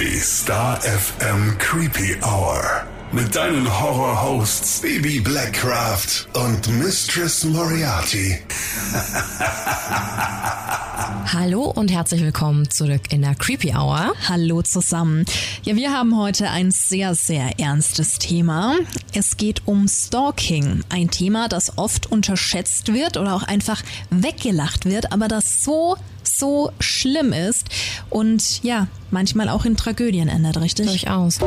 Die Star FM Creepy Hour. Mit deinen Horror-Hosts Baby Blackcraft und Mistress Moriarty. Hallo und herzlich willkommen zurück in der Creepy Hour. Hallo zusammen. Ja, wir haben heute ein sehr, sehr ernstes Thema. Es geht um Stalking. Ein Thema, das oft unterschätzt wird oder auch einfach weggelacht wird, aber das so so schlimm ist und ja, manchmal auch in Tragödien endet, richtig? Durchaus.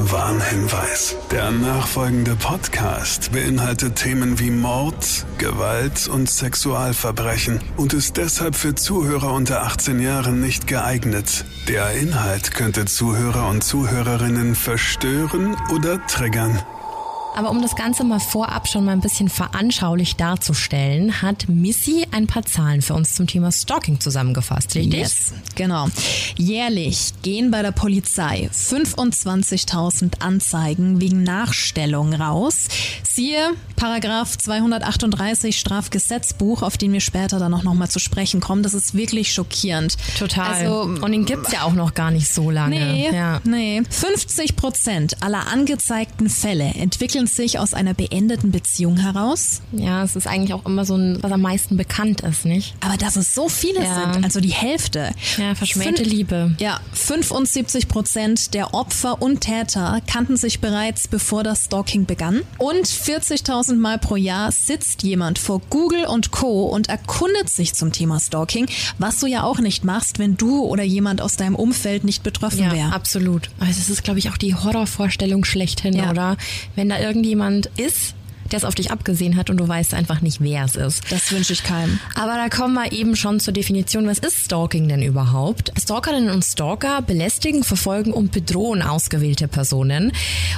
Warnhinweis. Der nachfolgende Podcast beinhaltet Themen wie Mord, Gewalt und Sexualverbrechen und ist deshalb für Zuhörer unter 18 Jahren nicht geeignet. Der Inhalt könnte Zuhörer und Zuhörerinnen verstören oder triggern. Aber um das Ganze mal vorab schon mal ein bisschen veranschaulich darzustellen, hat Missy ein paar Zahlen für uns zum Thema Stalking zusammengefasst, richtig? Yes, genau. Jährlich gehen bei der Polizei 25.000 Anzeigen wegen Nachstellung raus. Siehe Paragraph 238 Strafgesetzbuch, auf den wir später dann auch nochmal zu sprechen kommen. Das ist wirklich schockierend. Total. Also, und den gibt's ja auch noch gar nicht so lange. Nee, ja. nee. 50 Prozent aller angezeigten Fälle entwickeln sich aus einer beendeten Beziehung heraus. Ja, es ist eigentlich auch immer so ein, was am meisten bekannt ist, nicht? Aber dass es so viele Ja. sind, also die Hälfte. Ja, verschmähte Fün- Liebe. Ja, 75 Prozent der Opfer und Täter kannten sich bereits, bevor das Stalking begann. Und 40.000 Mal pro Jahr sitzt jemand vor Google und Co. und erkundet sich zum Thema Stalking, was du ja auch nicht machst, wenn du oder jemand aus deinem Umfeld nicht betroffen Ja, wäre. absolut. Also es ist, glaube ich, auch die Horrorvorstellung schlechthin, Ja. oder? Wenn da irgendjemand ist, der es auf dich abgesehen hat und du weißt einfach nicht, wer es ist. Das wünsche ich keinem. Aber da kommen wir eben schon zur Definition. Was ist Stalking denn überhaupt? Stalkerinnen und Stalker belästigen, verfolgen und bedrohen ausgewählte Personen.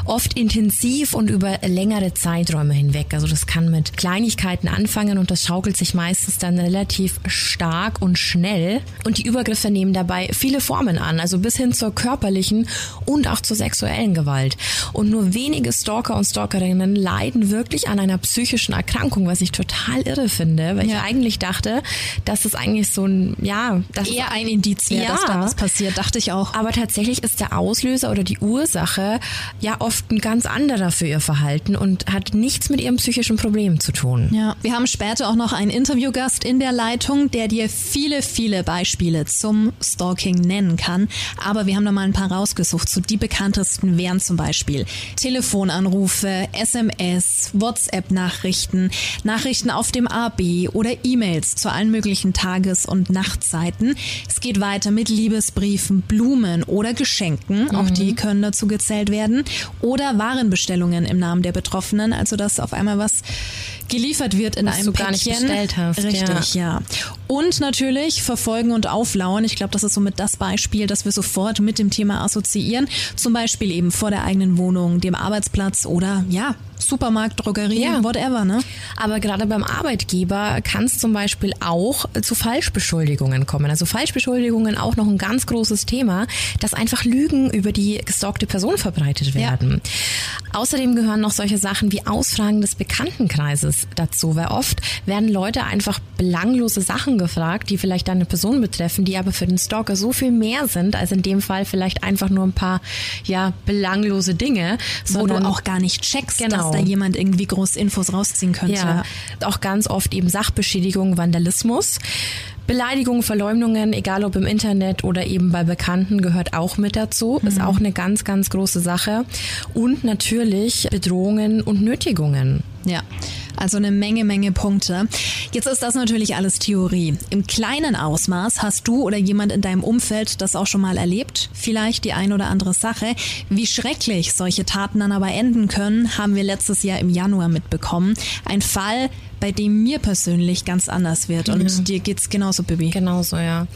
Oft intensiv und über längere Zeiträume hinweg. Also das kann mit Kleinigkeiten anfangen und das schaukelt sich meistens dann relativ stark und schnell. Und die Übergriffe nehmen dabei viele Formen an. Also bis hin zur körperlichen und auch zur sexuellen Gewalt. Und nur wenige Stalker und Stalkerinnen leiden wirklich an einer psychischen Erkrankung, was ich total irre finde, weil Ja. ich eigentlich dachte, dass es eigentlich so ein, ja, das ist Eher ein Indiz wäre, Ja. dass da was passiert, dachte ich auch. aber tatsächlich ist der Auslöser oder die Ursache ja oft ein ganz anderer für ihr Verhalten und hat nichts mit ihrem psychischen Problem zu tun. Ja, wir haben später auch noch einen Interviewgast in der Leitung, der dir viele, viele Beispiele zum Stalking nennen kann. Aber wir haben da mal ein paar rausgesucht. So die bekanntesten wären zum Beispiel Telefonanrufe, SMS, WhatsApp-Nachrichten, Nachrichten auf dem AB oder E-Mails zu allen möglichen Tages- und Nachtzeiten. Es geht weiter mit Liebesbriefen, Blumen oder Geschenken. Auch die können dazu gezählt werden. Oder Warenbestellungen im Namen der Betroffenen. Also dass auf einmal was geliefert wird in Was einem du gar nicht Päckchen. bestellt hast, Richtig, ja. Und natürlich verfolgen und auflauern. Ich glaube, das ist somit das Beispiel, das wir sofort mit dem Thema assoziieren. Zum Beispiel eben vor der eigenen Wohnung, dem Arbeitsplatz oder ja, Supermarkt, Drogerie, Ja. whatever, ne? Aber gerade beim Arbeitgeber kann es zum Beispiel auch zu Falschbeschuldigungen kommen. Also Falschbeschuldigungen auch noch ein ganz großes Thema, dass einfach Lügen über die gestalkte Person verbreitet werden. Außerdem gehören noch solche Sachen wie Ausfragen des Bekanntenkreises dazu, weil oft werden Leute einfach belanglose Sachen gefragt, die vielleicht eine Person betreffen, die aber für den Stalker so viel mehr sind, als in dem Fall vielleicht einfach nur ein paar ja belanglose Dinge, Wo du sondern auch gar nicht checkst, Genau. Dass da jemand irgendwie groß Infos rausziehen könnte. ja, auch ganz oft eben Sachbeschädigung, Vandalismus. Beleidigung, Verleumdungen, egal ob im Internet oder eben bei Bekannten, gehört auch mit dazu. Ist auch eine ganz, ganz große Sache. Und natürlich Bedrohungen und Nötigungen. Ja, also eine Menge, Menge Punkte. Jetzt ist das natürlich alles Theorie. Im kleinen Ausmaß hast du oder jemand in deinem Umfeld das auch schon mal erlebt. Vielleicht die ein oder andere Sache. Wie schrecklich solche Taten dann aber enden können, haben wir letztes Jahr im Januar mitbekommen. Ein Fall, bei dem mir persönlich ganz anders wird. Und dir geht's genauso, Bibi. Genauso, ja.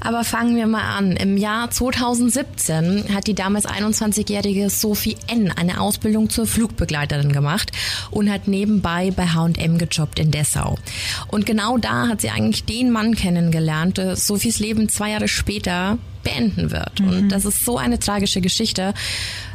Aber fangen wir mal an. Im Jahr 2017 hat die damals 21-jährige Sophie N. eine Ausbildung zur Flugbegleiterin gemacht und hat nebenbei bei H&M gejobbt in Dessau. Und genau da hat sie eigentlich den Mann kennengelernt. Äh, Sophies Leben zwei Jahre später beenden wird. Mhm. Und das ist so eine tragische Geschichte,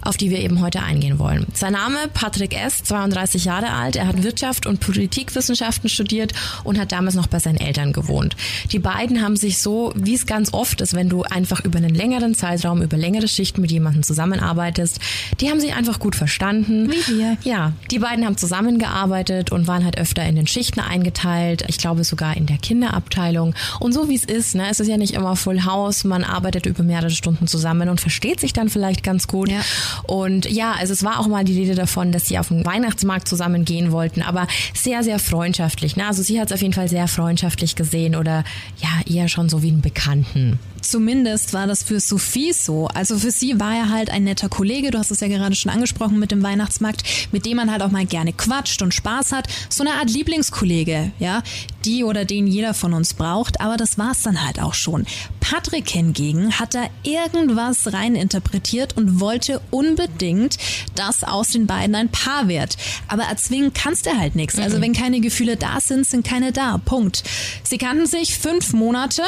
auf die wir eben heute eingehen wollen. Sein Name Patrick S., 32 Jahre alt. Er hat Wirtschaft und Politikwissenschaften studiert und hat damals noch bei seinen Eltern gewohnt. Die beiden haben sich so, wie es ganz oft ist, wenn du einfach über einen längeren Zeitraum, über längere Schichten mit jemandem zusammenarbeitest, die haben sich einfach gut verstanden. Wie wir. Ja, die beiden haben zusammengearbeitet und waren halt öfter in den Schichten eingeteilt. Ich glaube sogar in der Kinderabteilung. Und so wie es ist, ne, es ist ja nicht immer Full House. Man arbeitet über mehrere Stunden zusammen und versteht sich dann vielleicht ganz gut. Ja. Und ja, also es war auch mal die Rede davon, dass sie auf den Weihnachtsmarkt zusammen gehen wollten, aber sehr, sehr freundschaftlich. Ne? Also sie hat es auf jeden Fall sehr freundschaftlich gesehen oder ja, eher schon so wie einen Bekannten. Zumindest war das für Sophie so. Also für sie war er halt ein netter Kollege, du hast es ja gerade schon angesprochen mit dem Weihnachtsmarkt, mit dem man halt auch mal gerne quatscht und Spaß hat. So eine Art Lieblingskollege, ja, die oder den jeder von uns braucht, aber das war's dann halt auch schon. Patrick hingegen hat da irgendwas reininterpretiert und wollte unbedingt, dass aus den beiden ein Paar wird. Aber erzwingen kannst du halt nichts. Also mhm. wenn keine Gefühle da sind, sind keine da. Punkt. Sie kannten sich fünf Monate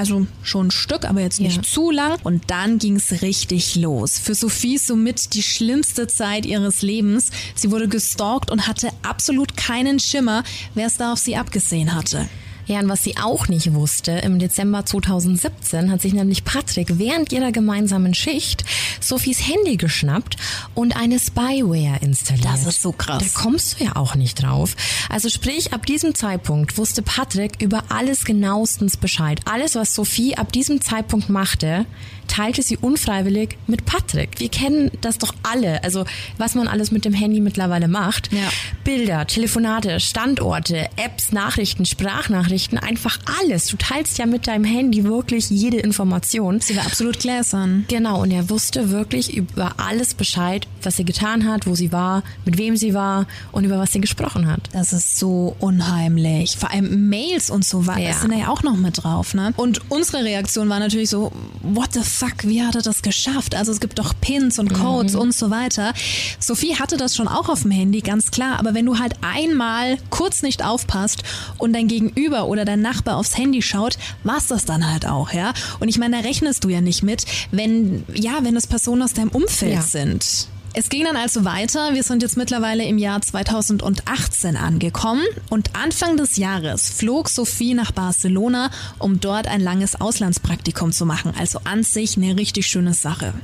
also schon ein Stück, aber jetzt nicht ja. zu lang. Und dann ging es richtig los. Für Sophie somit die schlimmste Zeit ihres Lebens. Sie wurde gestalkt und hatte absolut keinen Schimmer, wer es da auf sie abgesehen hatte. Ja, und was sie auch nicht wusste, im Dezember 2017 hat sich nämlich Patrick während ihrer gemeinsamen Schicht Sophies Handy geschnappt und eine Spyware installiert. Das ist so krass. Da kommst du ja auch nicht drauf. Also sprich, ab diesem Zeitpunkt wusste Patrick über alles genauestens Bescheid. Alles, was Sophie ab diesem Zeitpunkt machte, teilte sie unfreiwillig mit Patrick. Wir kennen das doch alle. Also was man alles mit dem Handy mittlerweile macht. Ja. Bilder, Telefonate, Standorte, Apps, Nachrichten, Sprachnachrichten, einfach alles. Du teilst ja mit deinem Handy wirklich jede Information. Sie war absolut gläsern. Genau, und er wusste wirklich über alles Bescheid, was sie getan hat, wo sie war, mit wem sie war und über was sie gesprochen hat. Das ist so unheimlich. Vor allem Mails und so weiter ja. sind da ja auch noch mit drauf. Ne? Und unsere Reaktion war natürlich so, what the fuck, wie hat er das geschafft? Also es gibt doch Pins und Codes mhm. und so weiter. Sophie hatte das schon auch auf dem Handy, ganz klar. Aber wenn du halt einmal kurz nicht aufpasst und dein Gegenüber oder dein Nachbar aufs Handy schaut, war's das dann halt auch, ja? Und ich meine, da rechnest du ja nicht mit, wenn, ja, wenn es Personen aus deinem Umfeld ja. sind. Es ging dann also weiter. Wir sind jetzt mittlerweile im Jahr 2018 angekommen und Anfang des Jahres flog Sophie nach Barcelona, um dort ein langes Auslandspraktikum zu machen. Also an sich eine richtig schöne Sache.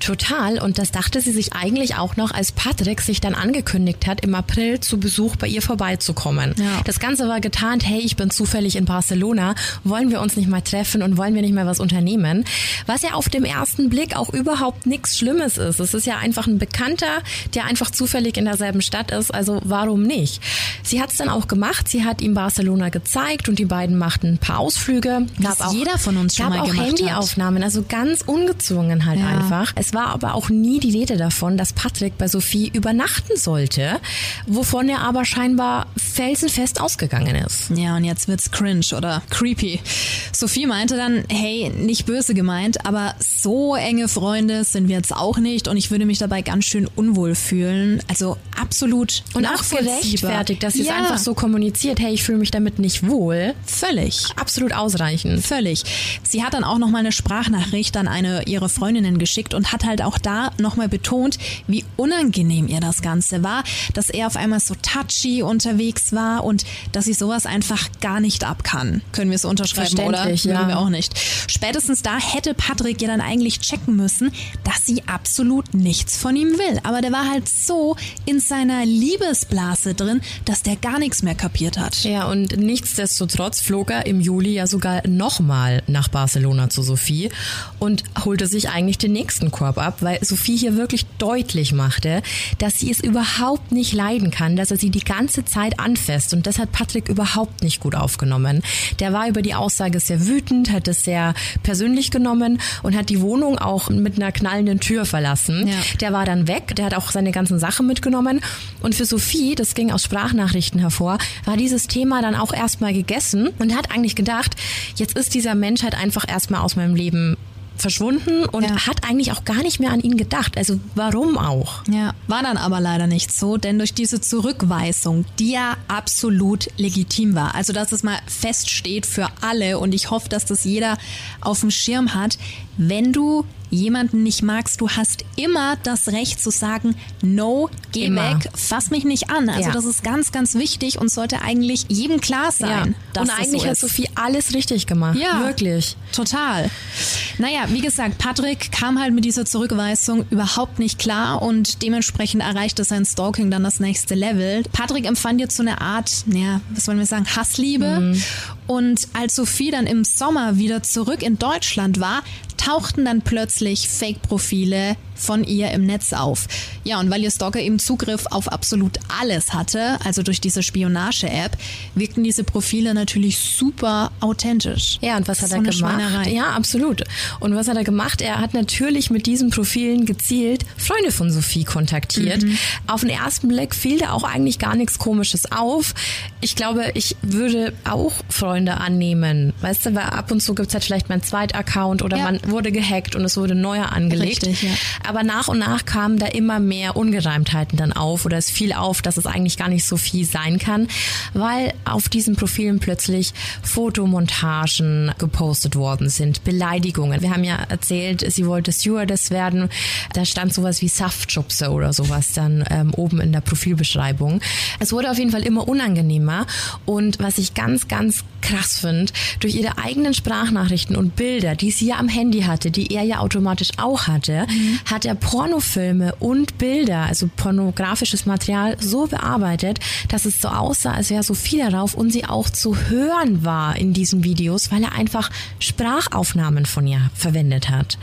Total. Und das dachte sie sich eigentlich auch noch, als Patrick sich dann angekündigt hat, im April zu Besuch bei ihr vorbeizukommen. Ja. Das Ganze war getarnt, hey, ich bin zufällig in Barcelona, wollen wir uns nicht mal treffen und wollen wir nicht mal was unternehmen? Was ja auf dem ersten Blick auch überhaupt nichts Schlimmes ist. Es ist ja einfach ein Bekannter, der einfach zufällig in derselben Stadt ist, also warum nicht? Sie hat es dann auch gemacht, sie hat ihm Barcelona gezeigt und die beiden machten ein paar Ausflüge. Gab auch, jeder von uns schon mal auch Handyaufnahmen, also ganz ungezwungen halt ja. einfach. Es war aber auch nie die Rede davon, dass Patrick bei Sophie übernachten sollte, wovon er aber scheinbar felsenfest ausgegangen ist. Ja, und jetzt wird's cringe oder creepy. Sophie meinte dann, hey, nicht böse gemeint, aber so enge Freunde sind wir jetzt auch nicht und ich würde mich dabei ganz schön unwohl fühlen. Also absolut und auch gerechtfertigt, dass sie ja. es einfach so kommuniziert, hey, ich fühle mich damit nicht wohl. Völlig. Absolut ausreichend. Völlig. Sie hat dann auch noch mal eine Sprachnachricht an eine ihrer Freundinnen geschickt und hat hat halt auch da nochmal betont, wie unangenehm ihr das Ganze war, dass er auf einmal so touchy unterwegs war und dass sie sowas einfach gar nicht ab kann. Können wir es unterschreiben, oder? Ja. wir auch nicht. Spätestens da hätte Patrick ja dann eigentlich checken müssen, dass sie absolut nichts von ihm will. Aber der war halt so in seiner Liebesblase drin, dass der gar nichts mehr kapiert hat. Ja, und nichtsdestotrotz flog er im Juli ja sogar nochmal nach Barcelona zu Sophie und holte sich eigentlich den nächsten Korb Maulkorb ab, weil Sophie hier wirklich deutlich machte, dass sie es überhaupt nicht leiden kann, dass er sie die ganze Zeit anfasst. Und das hat Patrick überhaupt nicht gut aufgenommen. Der war über die Aussage sehr wütend, hat es sehr persönlich genommen und hat die Wohnung auch mit einer knallenden Tür verlassen. Ja. Der war dann weg, der hat auch seine ganzen Sachen mitgenommen. Und für Sophie, das ging aus Sprachnachrichten hervor, war dieses Thema dann auch erstmal gegessen und hat eigentlich gedacht, jetzt ist dieser Mensch halt einfach erstmal aus meinem Leben verschwunden und ja. hat eigentlich auch gar nicht mehr an ihn gedacht. Also warum auch? Ja, war dann aber leider nicht so, denn durch diese Zurückweisung, die ja absolut legitim war, also dass es mal feststeht für alle und ich hoffe, dass das jeder auf dem Schirm hat, wenn du jemanden nicht magst, du hast immer das Recht zu sagen, no, geh immer. weg, fass mich nicht an. Also ja. das ist ganz, ganz wichtig und sollte eigentlich jedem klar sein. Ja. und eigentlich so hat Sophie alles richtig gemacht. Ja, wirklich. Total. Naja, wie gesagt, Patrick kam halt mit dieser Zurückweisung überhaupt nicht klar und dementsprechend erreichte sein Stalking dann das nächste Level. Patrick empfand jetzt so eine Art, naja, was wollen wir sagen, Hassliebe. Mhm. Und als Sophie dann im Sommer wieder zurück in Deutschland war, tauchten dann plötzlich Fake-Profile von ihr im Netz auf. Ja, und weil ihr Stalker eben Zugriff auf absolut alles hatte, also durch diese Spionage-App, wirkten diese Profile natürlich super authentisch. Ja, und was hat so er gemacht? Ja, absolut. Und was hat er gemacht? Er hat natürlich mit diesen Profilen gezielt Freunde von Sophie kontaktiert. Mhm. Auf den ersten Blick fiel da auch eigentlich gar nichts Komisches auf. Ich glaube, ich würde auch Freunde annehmen. Weißt du, weil ab und zu gibt es halt vielleicht mal einen Zweitaccount oder ja. man wurde gehackt und es wurde neuer angelegt. Richtig, ja. Aber nach und nach kamen da immer mehr Ungereimtheiten dann auf oder es fiel auf, dass es eigentlich gar nicht so viel sein kann, weil auf diesen Profilen plötzlich Fotomontagen gepostet worden sind, Beleidigungen. Wir haben ja erzählt, sie wollte Stewardess werden. Da stand sowas wie Saftschubse oder sowas dann ähm, oben in der Profilbeschreibung. Es wurde auf jeden Fall immer unangenehmer und was ich ganz, ganz krass finde, durch ihre eigenen Sprachnachrichten und Bilder, die sie ja am Handy hatte, die er ja automatisch auch hatte, mhm hat er Pornofilme und Bilder, also pornografisches Material, so bearbeitet, dass es so aussah, als wäre so viel darauf und sie auch zu hören war in diesen Videos, weil er einfach Sprachaufnahmen von ihr verwendet hat.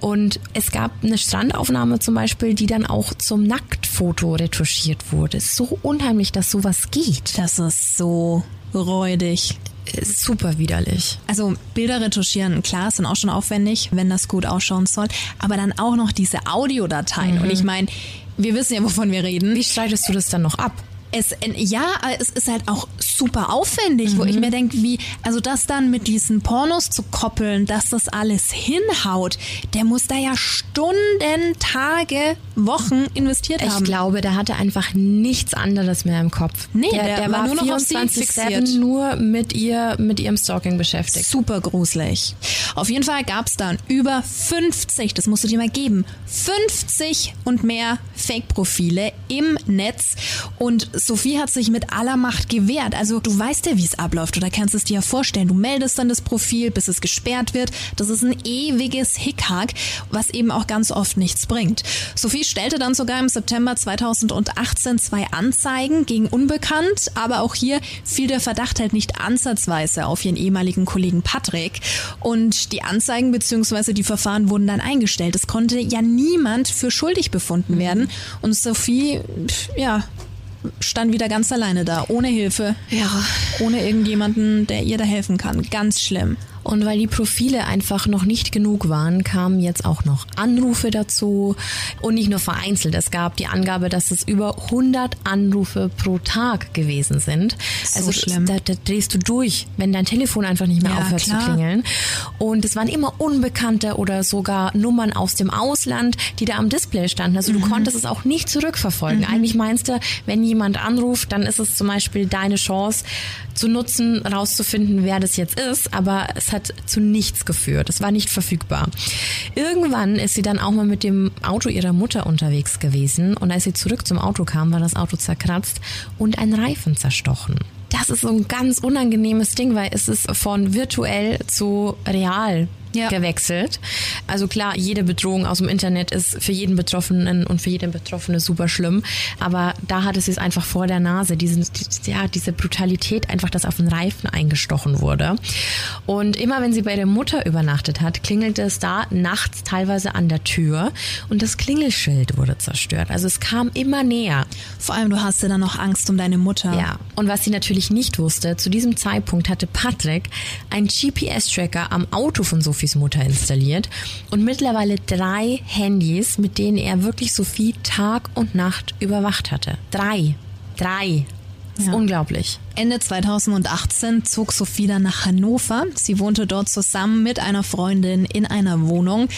Und es gab eine Strandaufnahme zum Beispiel, die dann auch zum Nacktfoto retuschiert wurde. So unheimlich, dass sowas geht. Das ist so räudig super widerlich. Also Bilder retuschieren, klar, sind auch schon aufwendig, wenn das gut ausschauen soll. Aber dann auch noch diese Audiodateien. Mhm. Und ich meine, wir wissen ja, wovon wir reden. Wie streitest du das dann noch ab? es, ja, es ist halt auch super aufwendig, mhm. wo ich mhm. mir denke, wie, also das dann mit diesen Pornos zu koppeln, dass das alles hinhaut, der muss da ja Stunden, Tage, Wochen investiert ich haben. Ich glaube, der hatte einfach nichts anderes mehr im Kopf. Nee, der, der, der war, war nur noch 24-7 nur mit ihr, mit ihrem Stalking beschäftigt. Super gruselig. Auf jeden Fall gab es dann über 50, das musst du dir mal geben, 50 und mehr Fake-Profile im Netz und Sophie hat sich mit aller Macht gewehrt. Also du weißt ja, wie es abläuft oder kannst es dir ja vorstellen. Du meldest dann das Profil, bis es gesperrt wird. Das ist ein ewiges Hickhack, was eben auch ganz oft nichts bringt. Sophie stellte dann sogar im September 2018 zwei Anzeigen gegen Unbekannt, aber auch hier fiel der Verdacht halt nicht ansatzweise auf ihren ehemaligen Kollegen Patrick. Und die Anzeigen bzw. die Verfahren wurden dann eingestellt. Es konnte ja niemand für schuldig befunden werden. Und Sophie, ja, stand wieder ganz alleine da, ohne Hilfe. Ja. Ohne irgendjemanden, der ihr da helfen kann. Ganz schlimm. Und weil die Profile einfach noch nicht genug waren, kamen jetzt auch noch Anrufe dazu und nicht nur vereinzelt. Es gab die Angabe, dass es über 100 Anrufe pro Tag gewesen sind. So also schlimm. Da, da, drehst du durch, wenn dein Telefon einfach nicht mehr ja, aufhört klar. zu klingeln. Und es waren immer unbekannte oder sogar Nummern aus dem Ausland, die da am Display standen. Also mhm. du konntest es auch nicht zurückverfolgen. Mhm. Eigentlich meinst du, wenn jemand anruft, dann ist es zum Beispiel deine Chance zu nutzen, rauszufinden, wer das jetzt ist. Aber es hat zu nichts geführt. Es war nicht verfügbar. Irgendwann ist sie dann auch mal mit dem Auto ihrer Mutter unterwegs gewesen und als sie zurück zum Auto kam, war das Auto zerkratzt und ein Reifen zerstochen das ist so ein ganz unangenehmes Ding, weil es ist von virtuell zu real ja. gewechselt. Also klar, jede Bedrohung aus dem Internet ist für jeden Betroffenen und für jeden Betroffene super schlimm. Aber da hatte sie es einfach vor der Nase, diesen, ja, diese Brutalität, einfach, dass auf den Reifen eingestochen wurde. Und immer wenn sie bei der Mutter übernachtet hat, klingelte es da nachts teilweise an der Tür und das Klingelschild wurde zerstört. Also es kam immer näher. Vor allem, du hast ja dann noch Angst um deine Mutter. Ja. Und was sie natürlich nicht wusste, zu diesem Zeitpunkt hatte Patrick einen GPS-Tracker am Auto von Sophie Sophies Mutter installiert und mittlerweile drei Handys, mit denen er wirklich Sophie Tag und Nacht überwacht hatte. Drei. Drei. Das ist unglaublich. Ende 2018 zog Sophie dann nach Hannover. Sie wohnte dort zusammen mit einer Freundin in einer Wohnung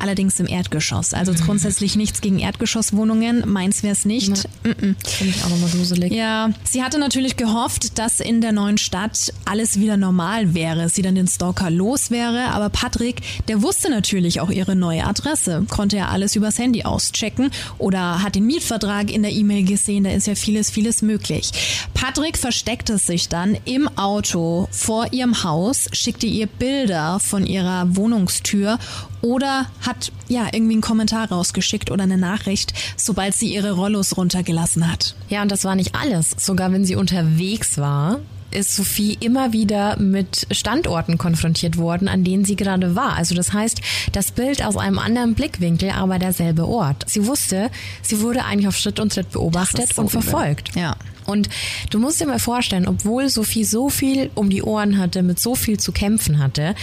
allerdings im Erdgeschoss. Also mhm. grundsätzlich nichts gegen Erdgeschosswohnungen. Meins wäre es nicht. Ja. Mm Finde ich auch nochmal gruselig. Ja, sie hatte natürlich gehofft, dass in der neuen Stadt alles wieder normal wäre, sie dann den Stalker los wäre. Aber Patrick, der wusste natürlich auch ihre neue Adresse, konnte ja alles übers Handy auschecken oder hat den Mietvertrag in der E-Mail gesehen. Da ist ja vieles, vieles möglich. Patrick versteckte sich dann im Auto vor ihrem Haus, schickte ihr Bilder von ihrer Wohnungstür oder hat ja irgendwie einen Kommentar rausgeschickt oder eine Nachricht, sobald sie ihre Rollos runtergelassen hat. Ja, und das war nicht alles. Sogar wenn sie unterwegs war, ist Sophie immer wieder mit Standorten konfrontiert worden, an denen sie gerade war. Also das heißt, das Bild aus einem anderen Blickwinkel, aber derselbe Ort. Sie wusste, sie wurde eigentlich auf Schritt und Tritt beobachtet so und verfolgt. Ja. Und du musst dir mal vorstellen, obwohl Sophie so viel um die Ohren hatte, mit so viel zu kämpfen hatte,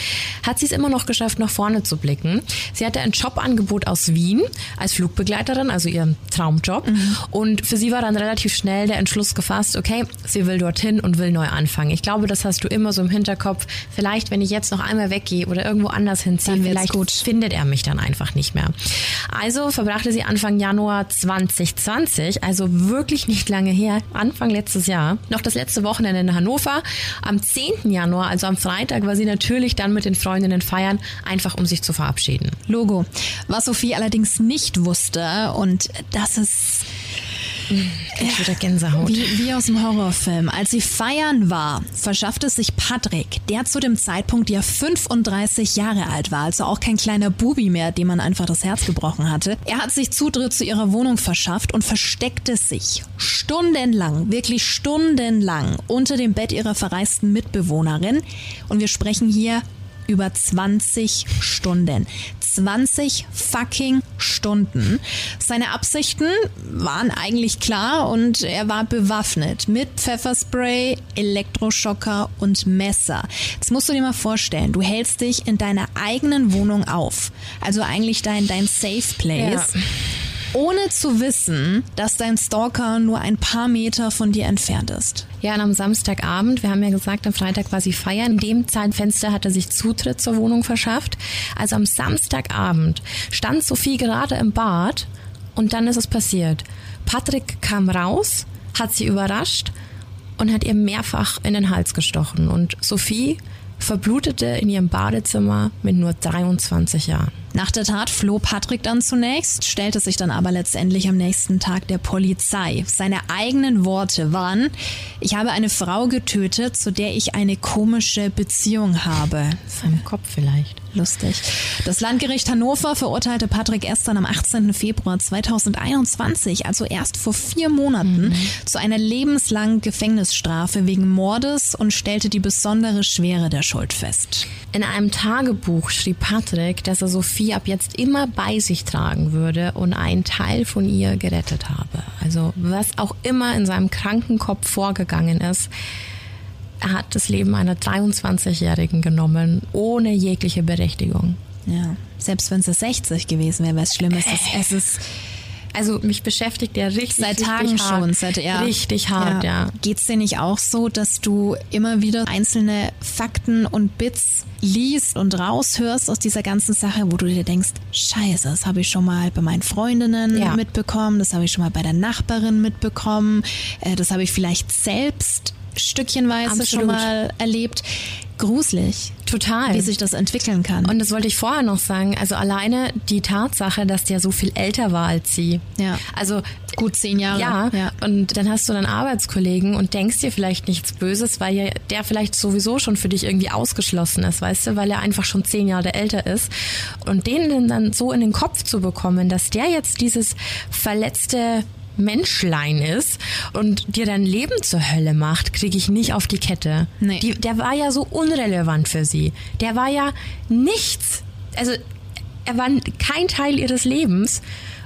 hat sie es immer noch geschafft, nach vorne zu blicken. Sie hatte ein Jobangebot aus Wien als Flugbegleiterin, also ihren Traumjob. Mhm. Und für sie war dann relativ schnell der Entschluss gefasst, okay, sie will dorthin und will neu anfangen. Ich glaube, das hast du immer so im Hinterkopf. Vielleicht, wenn ich jetzt noch einmal weggehe oder irgendwo anders hinziehe, vielleicht gut. findet er mich dann einfach nicht mehr. Also verbrachte sie Anfang Januar 2020, also wirklich nicht lange her, Anfang letztes Jahr, noch das letzte Wochenende in Hannover. Am 10. Januar, also am Freitag, war sie natürlich dann mit den Freundinnen feiern, einfach um sich zu verabschieden. Logo. Was Sophie allerdings nicht wusste, und das ist ich wieder Gänsehaut. Wie, wie aus dem Horrorfilm. Als sie feiern war, verschaffte sich Patrick, der zu dem Zeitpunkt ja 35 Jahre alt war, also auch kein kleiner Bubi mehr, dem man einfach das Herz gebrochen hatte. Er hat sich Zutritt zu ihrer Wohnung verschafft und versteckte sich stundenlang, wirklich stundenlang unter dem Bett ihrer verreisten Mitbewohnerin. Und wir sprechen hier über 20 Stunden. 20 fucking Stunden. Seine Absichten waren eigentlich klar und er war bewaffnet mit Pfefferspray, Elektroschocker und Messer. Jetzt musst du dir mal vorstellen, du hältst dich in deiner eigenen Wohnung auf. Also eigentlich dein, dein Safe Place. Ja ohne zu wissen, dass dein Stalker nur ein paar Meter von dir entfernt ist. Ja, und am Samstagabend, wir haben ja gesagt, am Freitag war sie feiern. In dem Zeitfenster hat er sich Zutritt zur Wohnung verschafft. Also am Samstagabend stand Sophie gerade im Bad und dann ist es passiert. Patrick kam raus, hat sie überrascht und hat ihr mehrfach in den Hals gestochen. Und Sophie verblutete in ihrem Badezimmer mit nur 23 Jahren. Nach der Tat floh Patrick dann zunächst, stellte sich dann aber letztendlich am nächsten Tag der Polizei. Seine eigenen Worte waren, ich habe eine Frau getötet, zu der ich eine komische Beziehung habe. Seinem Kopf vielleicht. Lustig. Das Landgericht Hannover verurteilte Patrick erst dann am 18. Februar 2021, also erst vor vier Monaten, mhm. zu einer lebenslangen Gefängnisstrafe wegen Mordes und stellte die besondere Schwere der Schuld fest. In einem Tagebuch schrieb Patrick, dass er Sophie ab jetzt immer bei sich tragen würde und einen Teil von ihr gerettet habe. Also was auch immer in seinem kranken Kopf vorgegangen ist, er hat das Leben einer 23-Jährigen genommen, ohne jegliche Berechtigung. Ja, selbst wenn es 60 gewesen wäre, wäre es schlimm. Es ist, es ist also mich beschäftigt der richtig seit Tagen richtig schon, seit ja. richtig hart, ja. ja. Geht's dir nicht auch so, dass du immer wieder einzelne Fakten und Bits liest und raushörst aus dieser ganzen Sache, wo du dir denkst, Scheiße, das habe ich schon mal bei meinen Freundinnen ja. mitbekommen, das habe ich schon mal bei der Nachbarin mitbekommen, äh, das habe ich vielleicht selbst stückchenweise Absolut. schon mal erlebt gruselig. Total. Wie sich das entwickeln kann. Und das wollte ich vorher noch sagen. Also alleine die Tatsache, dass der so viel älter war als sie. Ja. Also gut zehn Jahre. Ja. ja. Und dann hast du einen Arbeitskollegen und denkst dir vielleicht nichts Böses, weil ja der vielleicht sowieso schon für dich irgendwie ausgeschlossen ist, weißt du, weil er einfach schon zehn Jahre älter ist. Und den dann so in den Kopf zu bekommen, dass der jetzt dieses verletzte Menschlein ist und dir dein Leben zur Hölle macht, kriege ich nicht auf die Kette. Nee. Die, der war ja so unrelevant für sie. Der war ja nichts. Also er war kein Teil ihres Lebens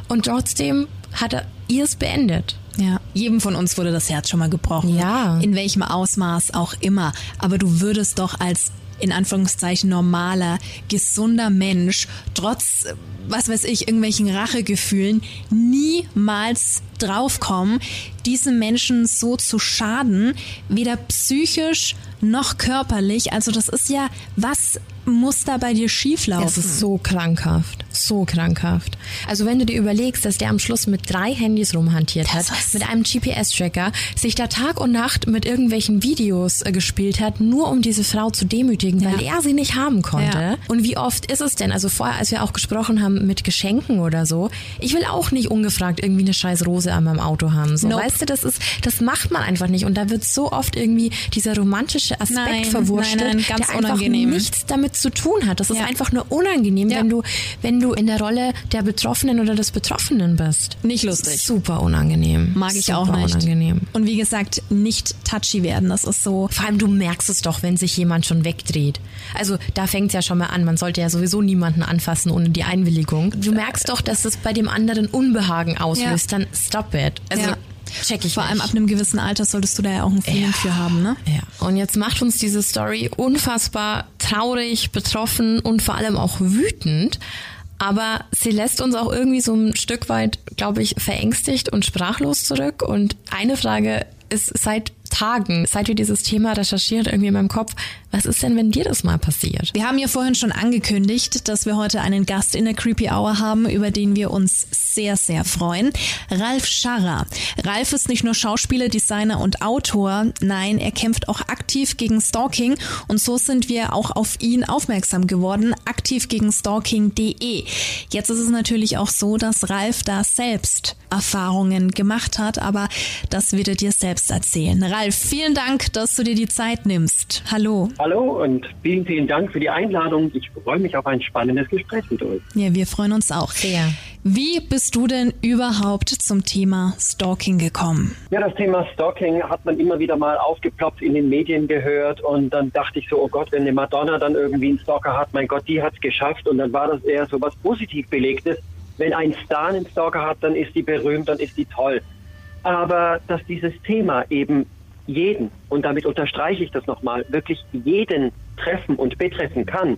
und trotzdem hat er ihrs beendet. Ja, jedem von uns wurde das Herz schon mal gebrochen. Ja. In welchem Ausmaß auch immer. Aber du würdest doch als in Anführungszeichen normaler, gesunder Mensch trotz, was weiß ich, irgendwelchen Rachegefühlen niemals draufkommen, diesen Menschen so zu schaden, weder psychisch noch körperlich. Also das ist ja, was muss da bei dir schieflaufen? Das ist so krankhaft, so krankhaft. Also wenn du dir überlegst, dass der am Schluss mit drei Handys rumhantiert hat, mit einem GPS-Tracker, sich da Tag und Nacht mit irgendwelchen Videos äh, gespielt hat, nur um diese Frau zu demütigen, ja. weil er sie nicht haben konnte. Ja. Und wie oft ist es denn? Also vorher, als wir auch gesprochen haben mit Geschenken oder so, ich will auch nicht ungefragt irgendwie eine scheiß Rose an meinem Auto haben. So, nope. weißt du, das ist, das macht man einfach nicht. Und da wird so oft irgendwie dieser romantische Aspekt nein, verwurscht, der einfach unangenehm. nichts damit zu tun hat. Das ja. ist einfach nur unangenehm, ja. wenn du, wenn du in der Rolle der Betroffenen oder des Betroffenen bist. Nicht lustig. Super unangenehm. Mag ich Super auch nicht. Unangenehm. Und wie gesagt, nicht touchy werden. Das ist so. Vor allem du merkst es doch, wenn sich jemand schon wegdreht. Also da fängt es ja schon mal an. Man sollte ja sowieso niemanden anfassen ohne die Einwilligung. Du merkst doch, dass es bei dem anderen Unbehagen auslöst. Ja. Dann stop it. Also ja. Check ich Vor nicht. allem ab einem gewissen Alter solltest du da ja auch ein Feeling ja. für haben, ne? Ja. Und jetzt macht uns diese Story unfassbar traurig, betroffen und vor allem auch wütend. Aber sie lässt uns auch irgendwie so ein Stück weit, glaube ich, verängstigt und sprachlos zurück. Und eine Frage ist seit Tagen, seit wir dieses Thema recherchieren, irgendwie in meinem Kopf, was ist denn, wenn dir das mal passiert? Wir haben ja vorhin schon angekündigt, dass wir heute einen Gast in der Creepy Hour haben, über den wir uns sehr, sehr freuen. Ralf Scharrer. Ralf ist nicht nur Schauspieler, Designer und Autor, nein, er kämpft auch aktiv gegen Stalking und so sind wir auch auf ihn aufmerksam geworden, aktiv gegen stalking.de. Jetzt ist es natürlich auch so, dass Ralf da selbst Erfahrungen gemacht hat, aber das wird er dir selbst erzählen. Ralf, vielen Dank, dass du dir die Zeit nimmst. Hallo. Hallo und vielen, vielen Dank für die Einladung. Ich freue mich auf ein spannendes Gespräch mit euch. Ja, wir freuen uns auch. Sehr. Wie bist du denn überhaupt zum Thema Stalking gekommen? Ja, das Thema Stalking hat man immer wieder mal aufgeploppt in den Medien gehört und dann dachte ich so, oh Gott, wenn eine Madonna dann irgendwie einen Stalker hat, mein Gott, die hat es geschafft und dann war das eher so was positiv belegtes. Wenn ein Star einen Stalker hat, dann ist die berühmt, dann ist die toll. Aber dass dieses Thema eben jeden, und damit unterstreiche ich das nochmal, wirklich jeden treffen und betreffen kann,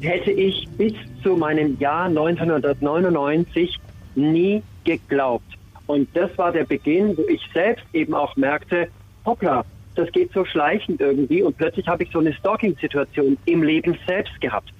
hätte ich bis zu meinem Jahr 1999 nie geglaubt. Und das war der Beginn, wo ich selbst eben auch merkte, hoppla, das geht so schleichend irgendwie und plötzlich habe ich so eine Stalking-Situation im Leben selbst gehabt.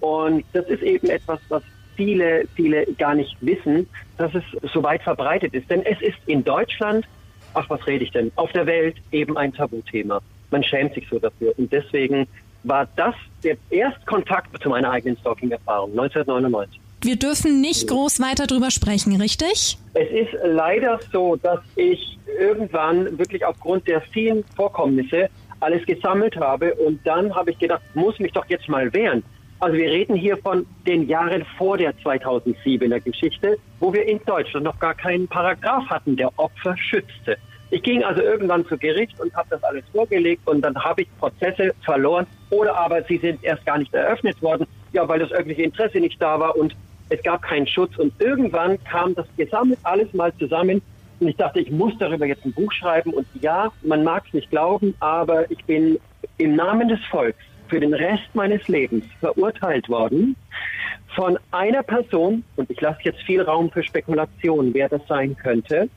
Und das ist eben etwas, was viele, viele gar nicht wissen, dass es so weit verbreitet ist. Denn es ist in Deutschland ach, was rede ich denn, auf der Welt eben ein Tabuthema. Man schämt sich so dafür. Und deswegen war das der Erstkontakt zu meiner eigenen Stalking-Erfahrung 1999. Wir dürfen nicht groß weiter drüber sprechen, richtig? Es ist leider so, dass ich irgendwann wirklich aufgrund der vielen Vorkommnisse alles gesammelt habe und dann habe ich gedacht, muss mich doch jetzt mal wehren. Also wir reden hier von den Jahren vor der 2007er Geschichte, wo wir in Deutschland noch gar keinen Paragraph hatten, der Opfer schützte. Ich ging also irgendwann zu Gericht und habe das alles vorgelegt und dann habe ich Prozesse verloren. Oder aber sie sind erst gar nicht eröffnet worden, ja, weil das öffentliche Interesse nicht da war und es gab keinen Schutz. Und irgendwann kam das gesammelt alles mal zusammen und ich dachte, ich muss darüber jetzt ein Buch schreiben. Und ja, man mag es nicht glauben, aber ich bin im Namen des Volks für den Rest meines Lebens verurteilt worden von einer Person, und ich lasse jetzt viel Raum für Spekulation, wer das sein könnte,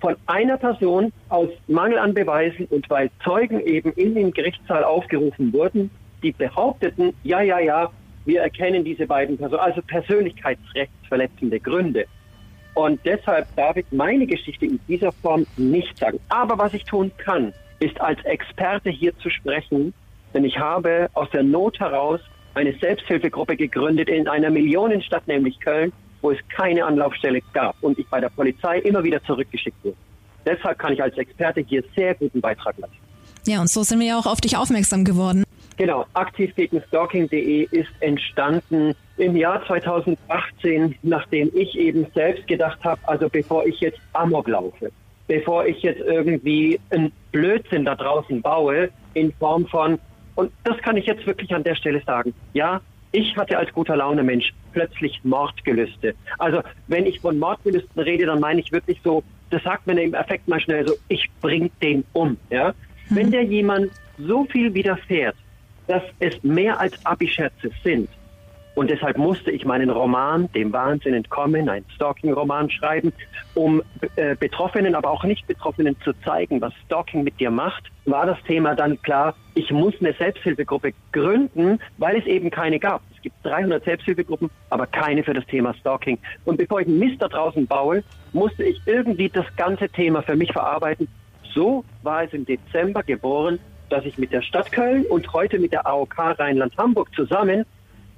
von einer Person aus Mangel an Beweisen und weil Zeugen eben in den Gerichtssaal aufgerufen wurden, die behaupteten, ja, ja, ja, wir erkennen diese beiden Personen, also persönlichkeitsrechtsverletzende Gründe. Und deshalb darf ich meine Geschichte in dieser Form nicht sagen. Aber was ich tun kann, ist als Experte hier zu sprechen denn ich habe aus der Not heraus eine Selbsthilfegruppe gegründet in einer Millionenstadt, nämlich Köln, wo es keine Anlaufstelle gab und ich bei der Polizei immer wieder zurückgeschickt wurde. Deshalb kann ich als Experte hier sehr guten Beitrag leisten. Ja, und so sind wir ja auch auf dich aufmerksam geworden. Genau, aktiv gegen stalking.de ist entstanden im Jahr 2018, nachdem ich eben selbst gedacht habe, also bevor ich jetzt Amok laufe, bevor ich jetzt irgendwie einen Blödsinn da draußen baue, in Form von, und das kann ich jetzt wirklich an der Stelle sagen. Ja, ich hatte als guter Laune Mensch plötzlich Mordgelüste. Also wenn ich von Mordgelüsten rede, dann meine ich wirklich so, das sagt man im Effekt mal schnell so, ich bring den um. Ja? Mhm. Wenn der jemand so viel widerfährt, dass es mehr als Abischerze sind. Und deshalb musste ich meinen Roman, dem Wahnsinn entkommen, einen Stalking-Roman schreiben, um äh, Betroffenen, aber auch Nicht-Betroffenen zu zeigen, was Stalking mit dir macht. War das Thema dann klar, ich muss eine Selbsthilfegruppe gründen, weil es eben keine gab. Es gibt 300 Selbsthilfegruppen, aber keine für das Thema Stalking. Und bevor ich einen Mist da draußen baue, musste ich irgendwie das ganze Thema für mich verarbeiten. So war es im Dezember geboren, dass ich mit der Stadt Köln und heute mit der AOK Rheinland-Hamburg zusammen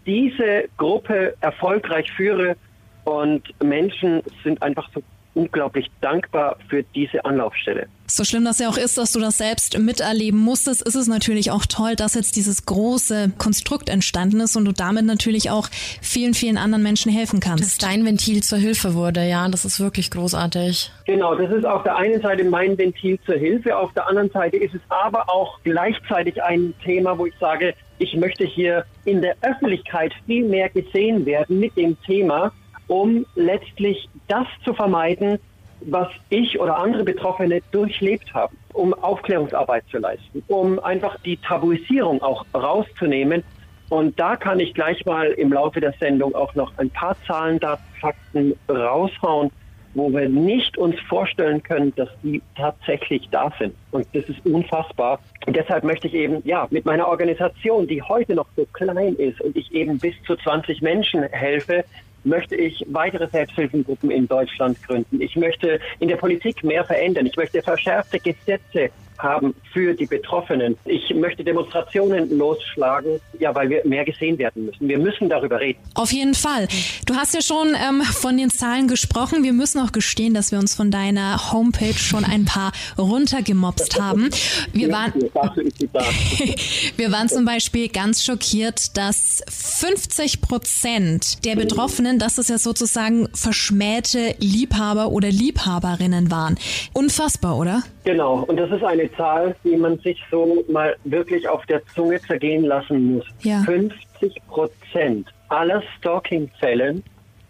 diese Gruppe erfolgreich führe und Menschen sind einfach so unglaublich dankbar für diese Anlaufstelle. So schlimm das ja auch ist, dass du das selbst miterleben musstest, ist es natürlich auch toll, dass jetzt dieses große Konstrukt entstanden ist und du damit natürlich auch vielen, vielen anderen Menschen helfen kannst. Dass dein Ventil zur Hilfe wurde, ja, das ist wirklich großartig. Genau, das ist auf der einen Seite mein Ventil zur Hilfe, auf der anderen Seite ist es aber auch gleichzeitig ein Thema, wo ich sage, ich möchte hier in der Öffentlichkeit viel mehr gesehen werden mit dem Thema, um letztlich das zu vermeiden, was ich oder andere Betroffene durchlebt haben, um Aufklärungsarbeit zu leisten, um einfach die Tabuisierung auch rauszunehmen. Und da kann ich gleich mal im Laufe der Sendung auch noch ein paar Zahlen, Daten, Fakten raushauen, wo wir nicht uns vorstellen können, dass die tatsächlich da sind. Und das ist unfassbar. Und deshalb möchte ich eben, ja, mit meiner Organisation, die heute noch so klein ist und ich eben bis zu 20 Menschen helfe, möchte ich weitere Selbsthilfegruppen in Deutschland gründen. Ich möchte in der Politik mehr verändern. Ich möchte verschärfte Gesetze haben für die Betroffenen. Ich möchte Demonstrationen losschlagen, ja, weil wir mehr gesehen werden müssen. Wir müssen darüber reden. Auf jeden Fall. Du hast ja schon ähm, von den Zahlen gesprochen. Wir müssen auch gestehen, dass wir uns von deiner Homepage schon ein paar runtergemobst haben. Wir waren, wir waren zum Beispiel ganz schockiert, dass 50 Prozent der Betroffenen, dass es ja sozusagen verschmähte Liebhaber oder Liebhaberinnen waren. Unfassbar, oder? Genau, und das ist eine Zahl, die man sich so mal wirklich auf der Zunge zergehen lassen muss. Ja. 50 Prozent aller Stalking-Fällen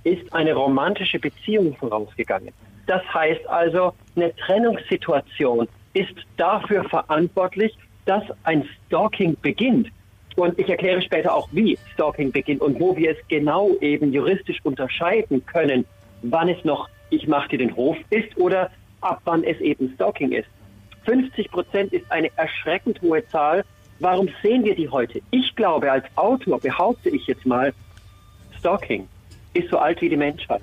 ist eine romantische Beziehung vorausgegangen. Das heißt also, eine Trennungssituation ist dafür verantwortlich, dass ein Stalking beginnt. Und ich erkläre später auch, wie Stalking beginnt und wo wir es genau eben juristisch unterscheiden können, wann es noch ich mache dir den Hof ist oder ab wann es eben Stalking ist. 50 Prozent ist eine erschreckend hohe Zahl. Warum sehen wir die heute? Ich glaube, als Autor behaupte ich jetzt mal, Stalking ist so alt wie die Menschheit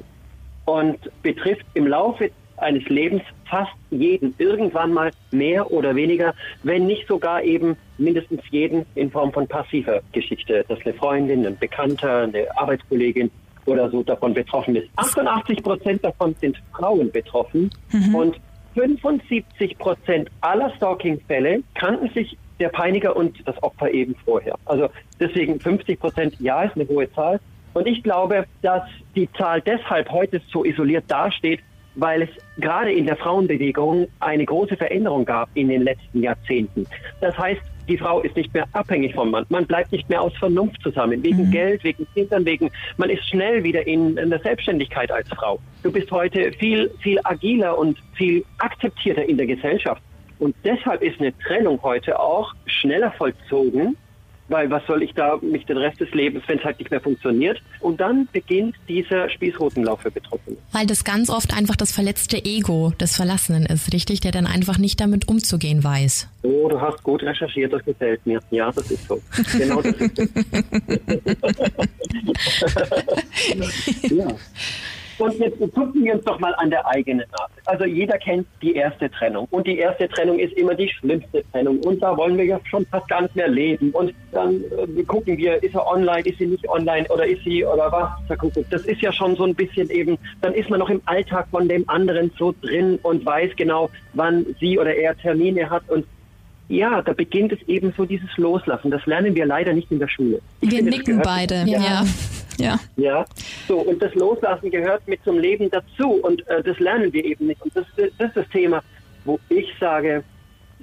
und betrifft im Laufe eines Lebens fast jeden, irgendwann mal mehr oder weniger, wenn nicht sogar eben mindestens jeden in Form von passiver Geschichte, dass eine Freundin, ein Bekannter, eine Arbeitskollegin oder so davon betroffen ist. 88 Prozent davon sind Frauen betroffen mhm. und 75 Prozent aller Stalking-Fälle kannten sich der Peiniger und das Opfer eben vorher. Also deswegen 50 Prozent, ja, ist eine hohe Zahl. Und ich glaube, dass die Zahl deshalb heute so isoliert dasteht, weil es gerade in der Frauenbewegung eine große Veränderung gab in den letzten Jahrzehnten. Das heißt, die Frau ist nicht mehr abhängig vom Mann. Man bleibt nicht mehr aus Vernunft zusammen, wegen mhm. Geld, wegen Kindern, wegen, man ist schnell wieder in, in der Selbstständigkeit als Frau. Du bist heute viel, viel agiler und viel akzeptierter in der Gesellschaft. Und deshalb ist eine Trennung heute auch schneller vollzogen, weil was soll ich da mich den Rest des Lebens, wenn es halt nicht mehr funktioniert? Und dann beginnt dieser Spießrutenlauf für Betroffene. Weil das ganz oft einfach das verletzte Ego des Verlassenen ist, richtig? Der dann einfach nicht damit umzugehen weiß. Oh, du hast gut recherchiert, das gefällt mir. Ja, das ist so. Genau das ist so. ja. Und jetzt gucken wir uns doch mal an der eigenen Nase. Also jeder kennt die erste Trennung. Und die erste Trennung ist immer die schlimmste Trennung. Und da wollen wir ja schon fast gar nicht mehr leben. Und dann äh, gucken wir, ist er online, ist sie nicht online oder ist sie oder was? Das ist ja schon so ein bisschen eben, dann ist man noch im Alltag von dem anderen so drin und weiß genau, wann sie oder er Termine hat. Und ja, da beginnt es eben so dieses Loslassen. Das lernen wir leider nicht in der Schule. Ich wir finde, nicken beide, ja. ja. Ja. Ja. So, und das Loslassen gehört mit zum Leben dazu und äh, das lernen wir eben nicht. Und das, das ist das Thema, wo ich sage,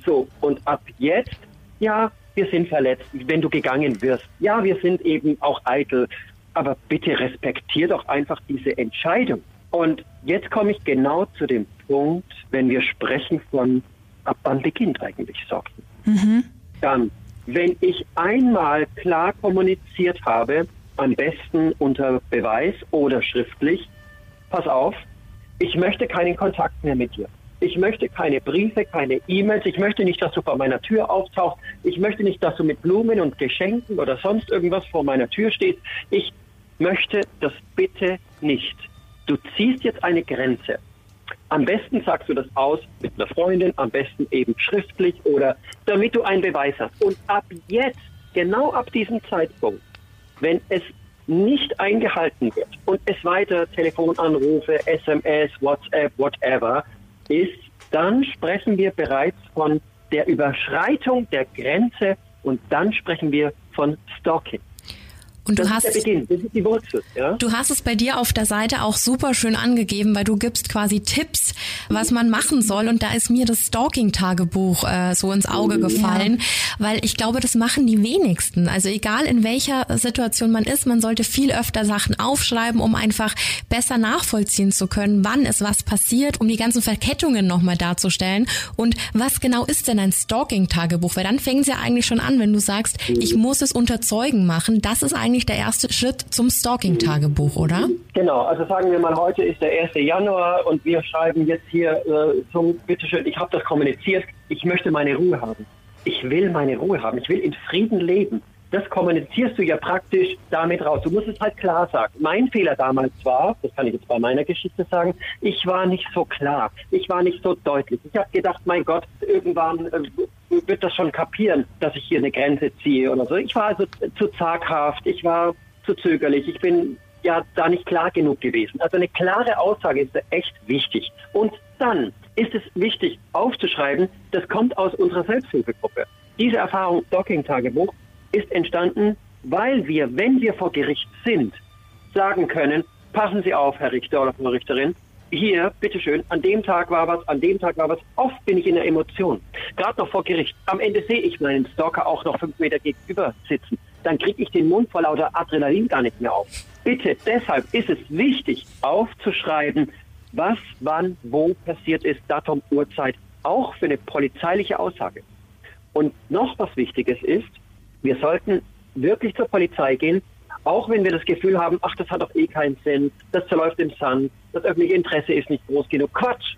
so, und ab jetzt, ja, wir sind verletzt, wenn du gegangen wirst. Ja, wir sind eben auch eitel, aber bitte respektier doch einfach diese Entscheidung. Und jetzt komme ich genau zu dem Punkt, wenn wir sprechen von, ab wann beginnt eigentlich Sorgen. Mhm. Dann wenn ich einmal klar kommuniziert habe, am besten unter Beweis oder schriftlich, pass auf, ich möchte keinen Kontakt mehr mit dir. Ich möchte keine Briefe, keine E-Mails. Ich möchte nicht, dass du vor meiner Tür auftauchst. Ich möchte nicht, dass du mit Blumen und Geschenken oder sonst irgendwas vor meiner Tür stehst. Ich möchte das bitte nicht. Du ziehst jetzt eine Grenze. Am besten sagst du das aus mit einer Freundin, am besten eben schriftlich oder damit du einen Beweis hast. Und ab jetzt, genau ab diesem Zeitpunkt, wenn es nicht eingehalten wird und es weiter Telefonanrufe, SMS, WhatsApp, whatever ist, dann sprechen wir bereits von der Überschreitung der Grenze und dann sprechen wir von Stalking. Und du hast, Wurzel, ja? du hast es bei dir auf der Seite auch super schön angegeben, weil du gibst quasi Tipps, was man machen soll. Und da ist mir das Stalking-Tagebuch äh, so ins Auge gefallen, ja. weil ich glaube, das machen die wenigsten. Also egal in welcher Situation man ist, man sollte viel öfter Sachen aufschreiben, um einfach besser nachvollziehen zu können, wann ist was passiert, um die ganzen Verkettungen nochmal darzustellen. Und was genau ist denn ein Stalking-Tagebuch? Weil dann fängt es ja eigentlich schon an, wenn du sagst, ich muss es unter Zeugen machen. Das ist eigentlich eigentlich der erste Schritt zum Stalking-Tagebuch, oder? Genau, also sagen wir mal, heute ist der 1. Januar und wir schreiben jetzt hier äh, zum, bitteschön, ich habe das kommuniziert, ich möchte meine Ruhe haben. Ich will meine Ruhe haben, ich will in Frieden leben. Das kommunizierst du ja praktisch damit raus. Du musst es halt klar sagen. Mein Fehler damals war, das kann ich jetzt bei meiner Geschichte sagen, ich war nicht so klar. Ich war nicht so deutlich. Ich habe gedacht, mein Gott, irgendwann äh, wird das schon kapieren, dass ich hier eine Grenze ziehe oder so. Ich war also zu zaghaft, ich war zu zögerlich, ich bin ja da nicht klar genug gewesen. Also eine klare Aussage ist echt wichtig. Und dann ist es wichtig aufzuschreiben, das kommt aus unserer Selbsthilfegruppe. Diese Erfahrung Docking-Tagebuch ist entstanden, weil wir, wenn wir vor Gericht sind, sagen können, passen Sie auf, Herr Richter oder Frau Richterin, hier, bitteschön, an dem Tag war was, an dem Tag war was. Oft bin ich in der Emotion. Gerade noch vor Gericht. Am Ende sehe ich meinen Stalker auch noch fünf Meter gegenüber sitzen. Dann kriege ich den Mund vor lauter Adrenalin gar nicht mehr auf. Bitte, deshalb ist es wichtig, aufzuschreiben, was, wann, wo passiert ist, Datum, Uhrzeit, auch für eine polizeiliche Aussage. Und noch was Wichtiges ist, wir sollten wirklich zur Polizei gehen, auch wenn wir das Gefühl haben, ach, das hat doch eh keinen Sinn, das zerläuft im Sand, das öffentliche Interesse ist nicht groß genug. Quatsch!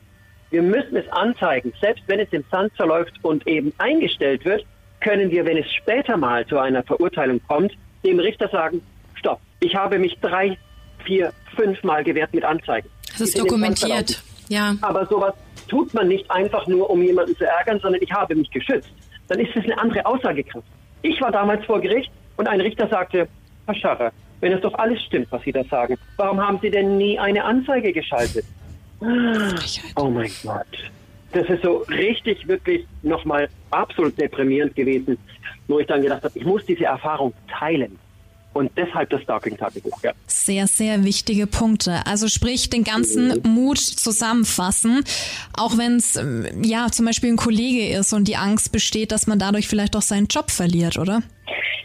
Wir müssen es anzeigen. Selbst wenn es im Sand zerläuft und eben eingestellt wird, können wir, wenn es später mal zu einer Verurteilung kommt, dem Richter sagen, stopp, ich habe mich drei, vier, fünf Mal gewehrt mit Anzeigen. Das ist dokumentiert, ja. Aber sowas tut man nicht einfach nur, um jemanden zu ärgern, sondern ich habe mich geschützt. Dann ist es eine andere Aussagekraft. Ich war damals vor Gericht und ein Richter sagte, Herr Scharrer, wenn es doch alles stimmt, was Sie da sagen, warum haben Sie denn nie eine Anzeige geschaltet? Oh mein Gott. Das ist so richtig, wirklich nochmal absolut deprimierend gewesen, wo ich dann gedacht habe, ich muss diese Erfahrung teilen. Und deshalb das Stalking-Tagebuch, ja. Sehr, sehr wichtige Punkte. Also sprich, den ganzen mhm. Mut zusammenfassen, auch wenn es ähm, ja zum Beispiel ein Kollege ist und die Angst besteht, dass man dadurch vielleicht auch seinen Job verliert, oder?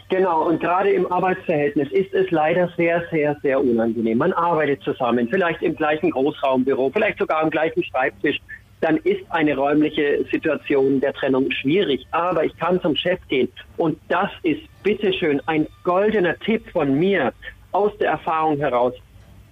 Genau, und gerade im Arbeitsverhältnis ist es leider sehr, sehr, sehr unangenehm. Man arbeitet zusammen, vielleicht im gleichen Großraumbüro, vielleicht sogar am gleichen Schreibtisch. Dann ist eine räumliche Situation der Trennung schwierig. Aber ich kann zum Chef gehen. Und das ist bitteschön ein goldener Tipp von mir aus der Erfahrung heraus.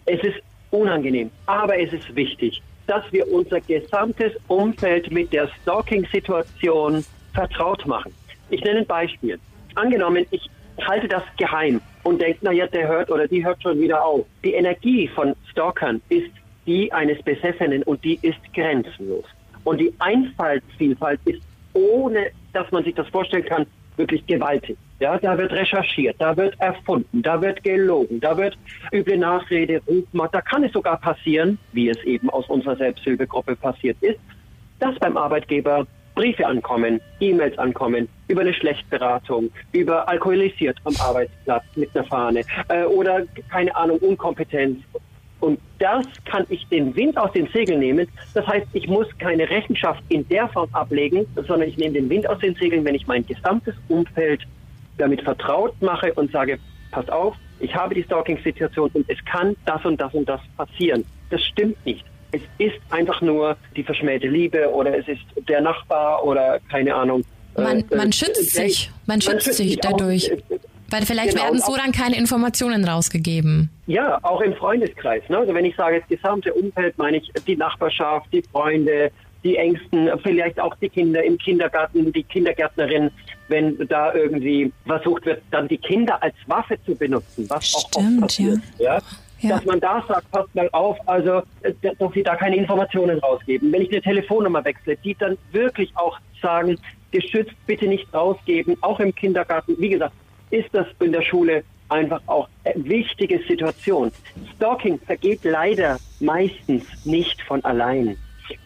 Es ist unangenehm, aber es ist wichtig, dass wir unser gesamtes Umfeld mit der Stalking-Situation vertraut machen. Ich nenne ein Beispiel angenommen, ich halte das geheim und denke, naja, der hört oder die hört schon wieder auf. Die Energie von Stalkern ist die eines Besessenen und die ist grenzenlos. Und die Einfallsvielfalt ist, ohne dass man sich das vorstellen kann, wirklich gewaltig. Ja, da wird recherchiert, da wird erfunden, da wird gelogen, da wird üble Nachrede, Rufmord. Da kann es sogar passieren, wie es eben aus unserer Selbsthilfegruppe passiert ist, dass beim Arbeitgeber Briefe ankommen, E-Mails ankommen, über eine Schlechtberatung, über alkoholisiert am Arbeitsplatz mit einer Fahne äh, oder keine Ahnung, Unkompetenz. Und das kann ich den Wind aus den Segeln nehmen. Das heißt, ich muss keine Rechenschaft in der Form ablegen, sondern ich nehme den Wind aus den Segeln, wenn ich mein gesamtes Umfeld damit vertraut mache und sage, pass auf, ich habe die Stalking-Situation und es kann das und das und das passieren. Das stimmt nicht. Es ist einfach nur die verschmähte Liebe oder es ist der Nachbar oder keine Ahnung. Man, äh, man schützt äh, sich, man schützt, man schützt sich dadurch. Auch, weil vielleicht genau, werden so dann keine Informationen rausgegeben. Ja, auch im Freundeskreis. Ne? Also wenn ich sage, das gesamte Umfeld, meine ich die Nachbarschaft, die Freunde, die Ängsten, vielleicht auch die Kinder im Kindergarten, die Kindergärtnerin, wenn da irgendwie versucht wird, dann die Kinder als Waffe zu benutzen, was Stimmt, auch oft passiert. Ja. ja. Ja. dass man da sagt, passt mal auf, also äh, dass sie da keine Informationen rausgeben. Wenn ich eine Telefonnummer wechsle, die dann wirklich auch sagen, geschützt bitte nicht rausgeben, auch im Kindergarten. Wie gesagt, ist das in der Schule einfach auch eine wichtige Situation. Stalking vergeht leider meistens nicht von allein.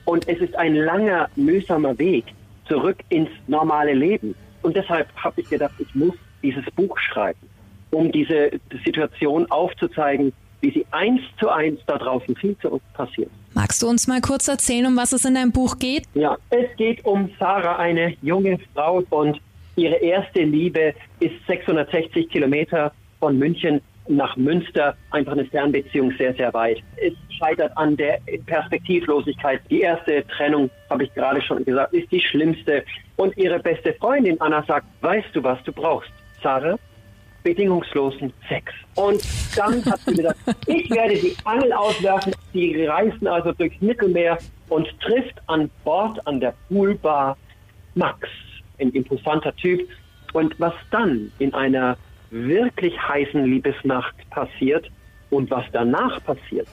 Und es ist ein langer, mühsamer Weg zurück ins normale Leben. Und deshalb habe ich gedacht, ich muss dieses Buch schreiben, um diese Situation aufzuzeigen, wie sie eins zu eins da draußen viel zu uns passiert. Magst du uns mal kurz erzählen, um was es in deinem Buch geht? Ja, es geht um Sarah, eine junge Frau und ihre erste Liebe ist 660 Kilometer von München nach Münster einfach eine Fernbeziehung sehr, sehr weit. Es scheitert an der Perspektivlosigkeit. Die erste Trennung, habe ich gerade schon gesagt, ist die schlimmste. Und ihre beste Freundin Anna sagt, weißt du, was du brauchst? Sarah, bedingungslosen Sex. Und dann hat sie gesagt, ich werde die Angel auswerfen. Sie reisen also durchs Mittelmeer und trifft an Bord an der Poolbar Max, ein imposanter Typ. Und was dann in einer wirklich heißen Liebesnacht passiert und was danach passiert,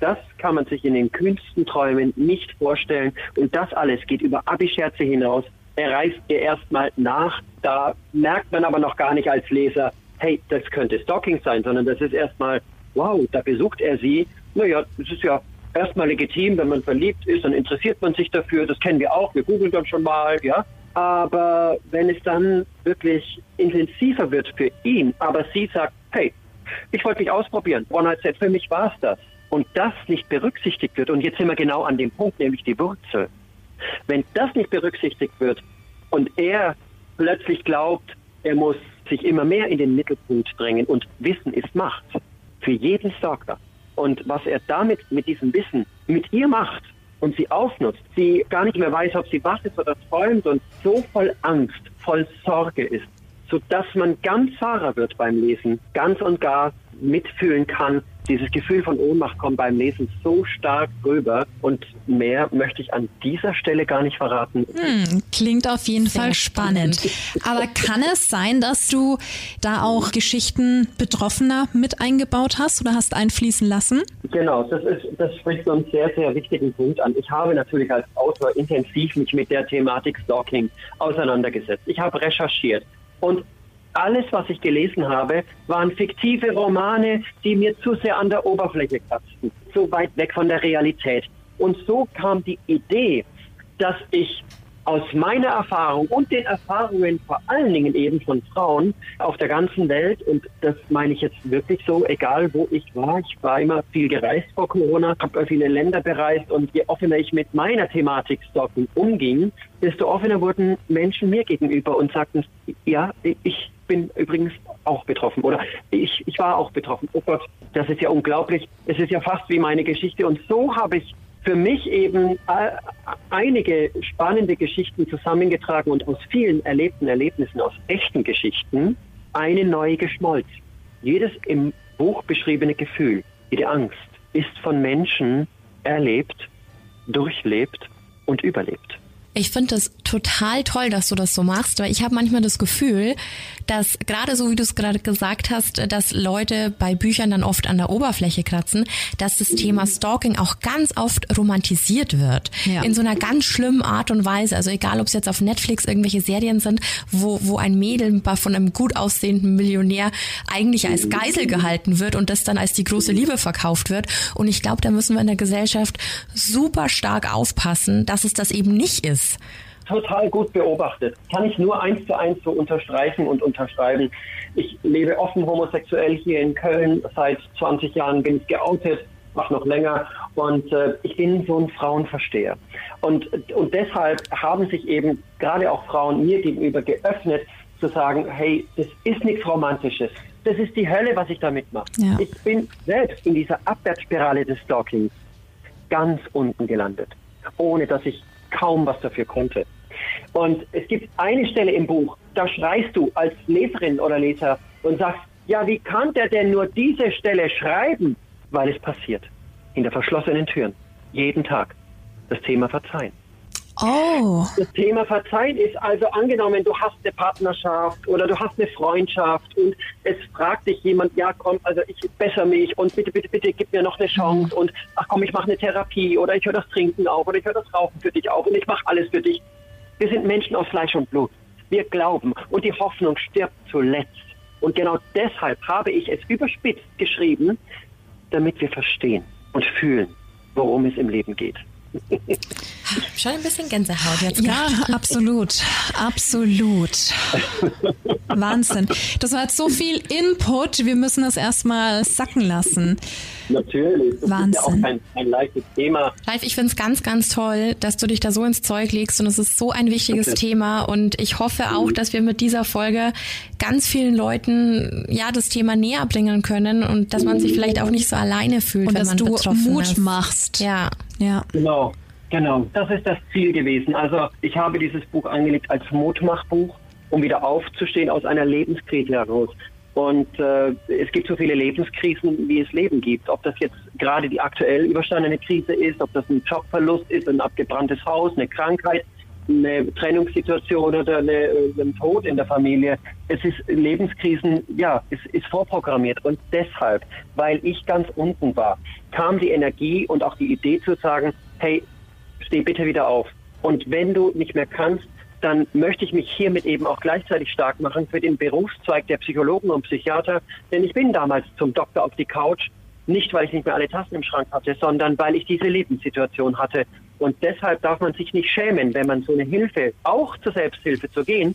das kann man sich in den kühnsten Träumen nicht vorstellen. Und das alles geht über Abischerze hinaus. Er reist ihr erstmal nach. Da merkt man aber noch gar nicht als Leser, hey, das könnte Stalking sein, sondern das ist erstmal, wow, da besucht er sie. Naja, das ist ja erstmal legitim, wenn man verliebt ist, dann interessiert man sich dafür. Das kennen wir auch, wir googeln dann schon mal, ja. Aber wenn es dann wirklich intensiver wird für ihn, aber sie sagt, hey, ich wollte mich ausprobieren, One Night Set, für mich war es das. Und das nicht berücksichtigt wird, und jetzt sind wir genau an dem Punkt, nämlich die Wurzel. Wenn das nicht berücksichtigt wird und er plötzlich glaubt, er muss sich immer mehr in den Mittelpunkt drängen und Wissen ist Macht. Für jeden Stalker. Und was er damit, mit diesem Wissen, mit ihr macht und sie ausnutzt, sie gar nicht mehr weiß, ob sie wach ist oder träumt und so voll Angst, voll Sorge ist, sodass man ganz Fahrer wird beim Lesen, ganz und gar mitfühlen kann, dieses Gefühl von Ohnmacht kommt beim Lesen so stark rüber und mehr möchte ich an dieser Stelle gar nicht verraten. Hm, klingt auf jeden Sehr Fall spannend. Aber kann es sein, dass du da auch Geschichten Betroffener mit eingebaut hast oder hast einfließen lassen? Genau, das, ist, das spricht so einen sehr, sehr wichtigen Punkt an. Ich habe natürlich als Autor intensiv mich mit der Thematik Stalking auseinandergesetzt. Ich habe recherchiert. Und alles, was ich gelesen habe, waren fiktive Romane, die mir zu sehr an der Oberfläche kratzten, zu weit weg von der Realität. Und so kam die Idee, dass ich aus meiner Erfahrung und den Erfahrungen vor allen Dingen eben von Frauen auf der ganzen Welt, und das meine ich jetzt wirklich so, egal wo ich war, ich war immer viel gereist vor Corona, habe viele Länder bereist und je offener ich mit meiner Thematik Stalking umging, desto offener wurden Menschen mir gegenüber und sagten, ja, ich bin übrigens auch betroffen oder ich, ich war auch betroffen. Oh Gott, das ist ja unglaublich. Es ist ja fast wie meine Geschichte. Und so habe ich für mich eben äh, einige spannende Geschichten zusammengetragen und aus vielen erlebten Erlebnissen, aus echten Geschichten, eine neue geschmolzen. Jedes im Buch beschriebene Gefühl, jede Angst ist von Menschen erlebt, durchlebt und überlebt. Ich finde das total toll, dass du das so machst, weil ich habe manchmal das Gefühl, dass gerade so wie du es gerade gesagt hast, dass Leute bei Büchern dann oft an der Oberfläche kratzen, dass das Thema Stalking auch ganz oft romantisiert wird. Ja. In so einer ganz schlimmen Art und Weise. Also egal, ob es jetzt auf Netflix irgendwelche Serien sind, wo, wo ein Mädel von einem gut aussehenden Millionär eigentlich als Geisel gehalten wird und das dann als die große Liebe verkauft wird. Und ich glaube, da müssen wir in der Gesellschaft super stark aufpassen, dass es das eben nicht ist total gut beobachtet. Kann ich nur eins zu eins so unterstreichen und unterschreiben. Ich lebe offen homosexuell hier in Köln. Seit 20 Jahren bin ich geoutet, mach noch länger. Und äh, ich bin so ein Frauenversteher. Und, und deshalb haben sich eben gerade auch Frauen mir gegenüber geöffnet, zu sagen, hey, das ist nichts Romantisches. Das ist die Hölle, was ich damit mache. Ja. Ich bin selbst in dieser Abwärtsspirale des Stalkings ganz unten gelandet, ohne dass ich kaum was dafür konnte. Und es gibt eine Stelle im Buch, da schreist du als Leserin oder Leser und sagst, ja, wie kann der denn nur diese Stelle schreiben? Weil es passiert. Hinter verschlossenen Türen. Jeden Tag. Das Thema Verzeihen. Oh. Das Thema Verzeihen ist also angenommen, du hast eine Partnerschaft oder du hast eine Freundschaft und es fragt dich jemand, ja komm, also ich bessere mich und bitte, bitte, bitte gib mir noch eine Chance und ach komm, ich mache eine Therapie oder ich höre das Trinken auf oder ich höre das Rauchen für dich auf und ich mache alles für dich. Wir sind Menschen aus Fleisch und Blut. Wir glauben und die Hoffnung stirbt zuletzt. Und genau deshalb habe ich es überspitzt geschrieben, damit wir verstehen und fühlen, worum es im Leben geht. Schon ein bisschen Gänsehaut jetzt. Ja, absolut. Absolut. Wahnsinn. Das war jetzt so viel Input. Wir müssen das erstmal sacken lassen. Natürlich. Das Wahnsinn. ist ja auch kein, kein leichtes Thema. Ralf, ich finde es ganz, ganz toll, dass du dich da so ins Zeug legst und es ist so ein wichtiges Okay. Thema und ich hoffe auch, dass wir mit dieser Folge ganz vielen Leuten ja das Thema näher bringen können und dass man sich vielleicht auch nicht so alleine fühlt, Und wenn dass man du betroffen Mut ist. machst. Ja. Ja. Genau, genau. Das ist das Ziel gewesen. Also ich habe dieses Buch angelegt als Mutmachbuch, um wieder aufzustehen aus einer Lebenskrise heraus. Und äh, es gibt so viele Lebenskrisen, wie es Leben gibt. Ob das jetzt gerade die aktuell überstandene Krise ist, ob das ein Jobverlust ist, ein abgebranntes Haus, eine Krankheit, eine Trennungssituation oder eine, äh, ein Tod in der Familie. Es ist Lebenskrisen, ja, es ist vorprogrammiert. Und deshalb, weil ich ganz unten war, kam die Energie und auch die Idee zu sagen, hey, steh bitte wieder auf. Und wenn du nicht mehr kannst, dann möchte ich mich hiermit eben auch gleichzeitig stark machen für den Berufszweig der Psychologen und Psychiater. Denn ich bin damals zum Doktor auf die Couch, nicht weil ich nicht mehr alle Tassen im Schrank hatte, sondern weil ich diese Lebenssituation hatte. Und deshalb darf man sich nicht schämen, wenn man so eine Hilfe, auch zur Selbsthilfe zu gehen,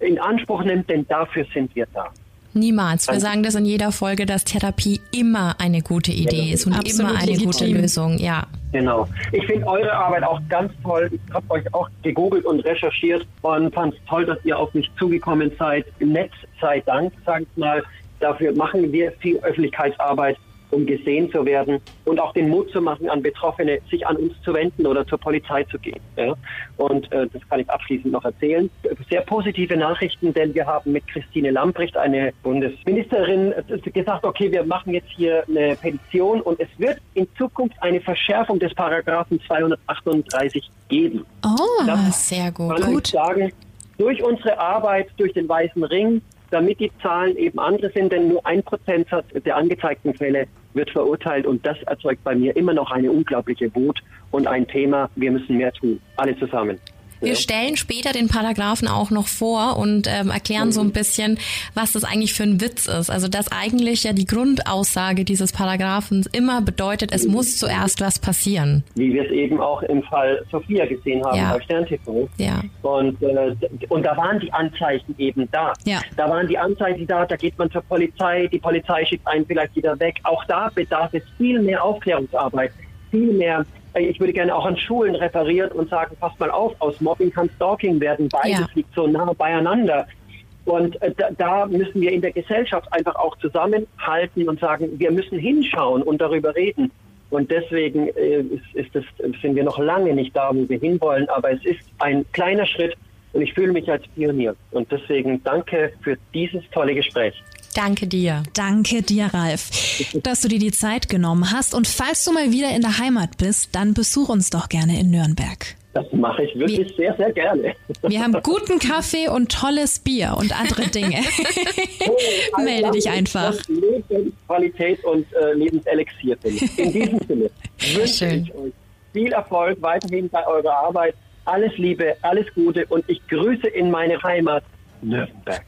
in Anspruch nimmt, denn dafür sind wir da. Niemals. Wir sagen das in jeder Folge, dass Therapie immer eine gute Idee ist und Absolut immer eine gute legitim. Lösung. Ja. Genau. Ich finde eure Arbeit auch ganz toll. Ich habe euch auch gegoogelt und recherchiert und fand es toll, dass ihr auf mich zugekommen seid. Netz sei Dank, sag ich mal. Dafür machen wir viel Öffentlichkeitsarbeit, um gesehen zu werden und auch den Mut zu machen, an Betroffene sich an uns zu wenden oder zur Polizei zu gehen. Ja? Und äh, das kann ich abschließend noch erzählen. Sehr positive Nachrichten, denn wir haben mit Christine Lamprecht, eine Bundesministerin, gesagt, okay, wir machen jetzt hier eine Petition und es wird in Zukunft eine Verschärfung des Paragraphen 238 geben. Oh, Das Sehr gut. kann gut. ich sagen, durch unsere Arbeit, durch den Weißen Ring, damit die Zahlen eben andere sind, denn nur ein Prozentsatz der angezeigten Fälle wird verurteilt und das erzeugt bei mir immer noch eine unglaubliche Wut und ein Thema, wir müssen mehr tun, alle zusammen. Wir stellen später den Paragraphen auch noch vor und ähm, erklären so ein bisschen, was das eigentlich für ein Witz ist. Also dass eigentlich ja die Grundaussage dieses Paragraphens immer bedeutet, es muss zuerst was passieren. Wie wir es eben auch im Fall Sophia gesehen haben Ja. bei Stern TV. Ja. Und, äh, und da waren die Anzeichen eben da. Ja. Da waren die Anzeichen da, da geht man zur Polizei, die Polizei schickt einen vielleicht wieder weg. Auch da bedarf es viel mehr Aufklärungsarbeit, viel mehr. Ich würde gerne auch an Schulen referieren und sagen, passt mal auf, aus Mobbing kann Stalking werden. Beides Ja. liegt so nah beieinander. Und äh, da, da müssen wir in der Gesellschaft einfach auch zusammenhalten und sagen, wir müssen hinschauen und darüber reden. Und deswegen äh, ist, ist das, sind wir noch lange nicht da, wo wir hinwollen, aber es ist ein kleiner Schritt und ich fühle mich als Pionier. Und deswegen danke für dieses tolle Gespräch. Danke dir. Danke dir, Ralf, dass du dir die Zeit genommen hast. Und falls du mal wieder in der Heimat bist, dann besuch uns doch gerne in Nürnberg. Das mache ich wirklich sehr, sehr gerne. Wir haben guten Kaffee und tolles Bier und andere Dinge. Melde dich einfach. Lebensqualität und äh, Lebenselixier bin ich. In diesem Sinne wünsche schön. ich euch viel Erfolg weiterhin bei eurer Arbeit. Alles Liebe, alles Gute und ich grüße in meine Heimat Nürnberg.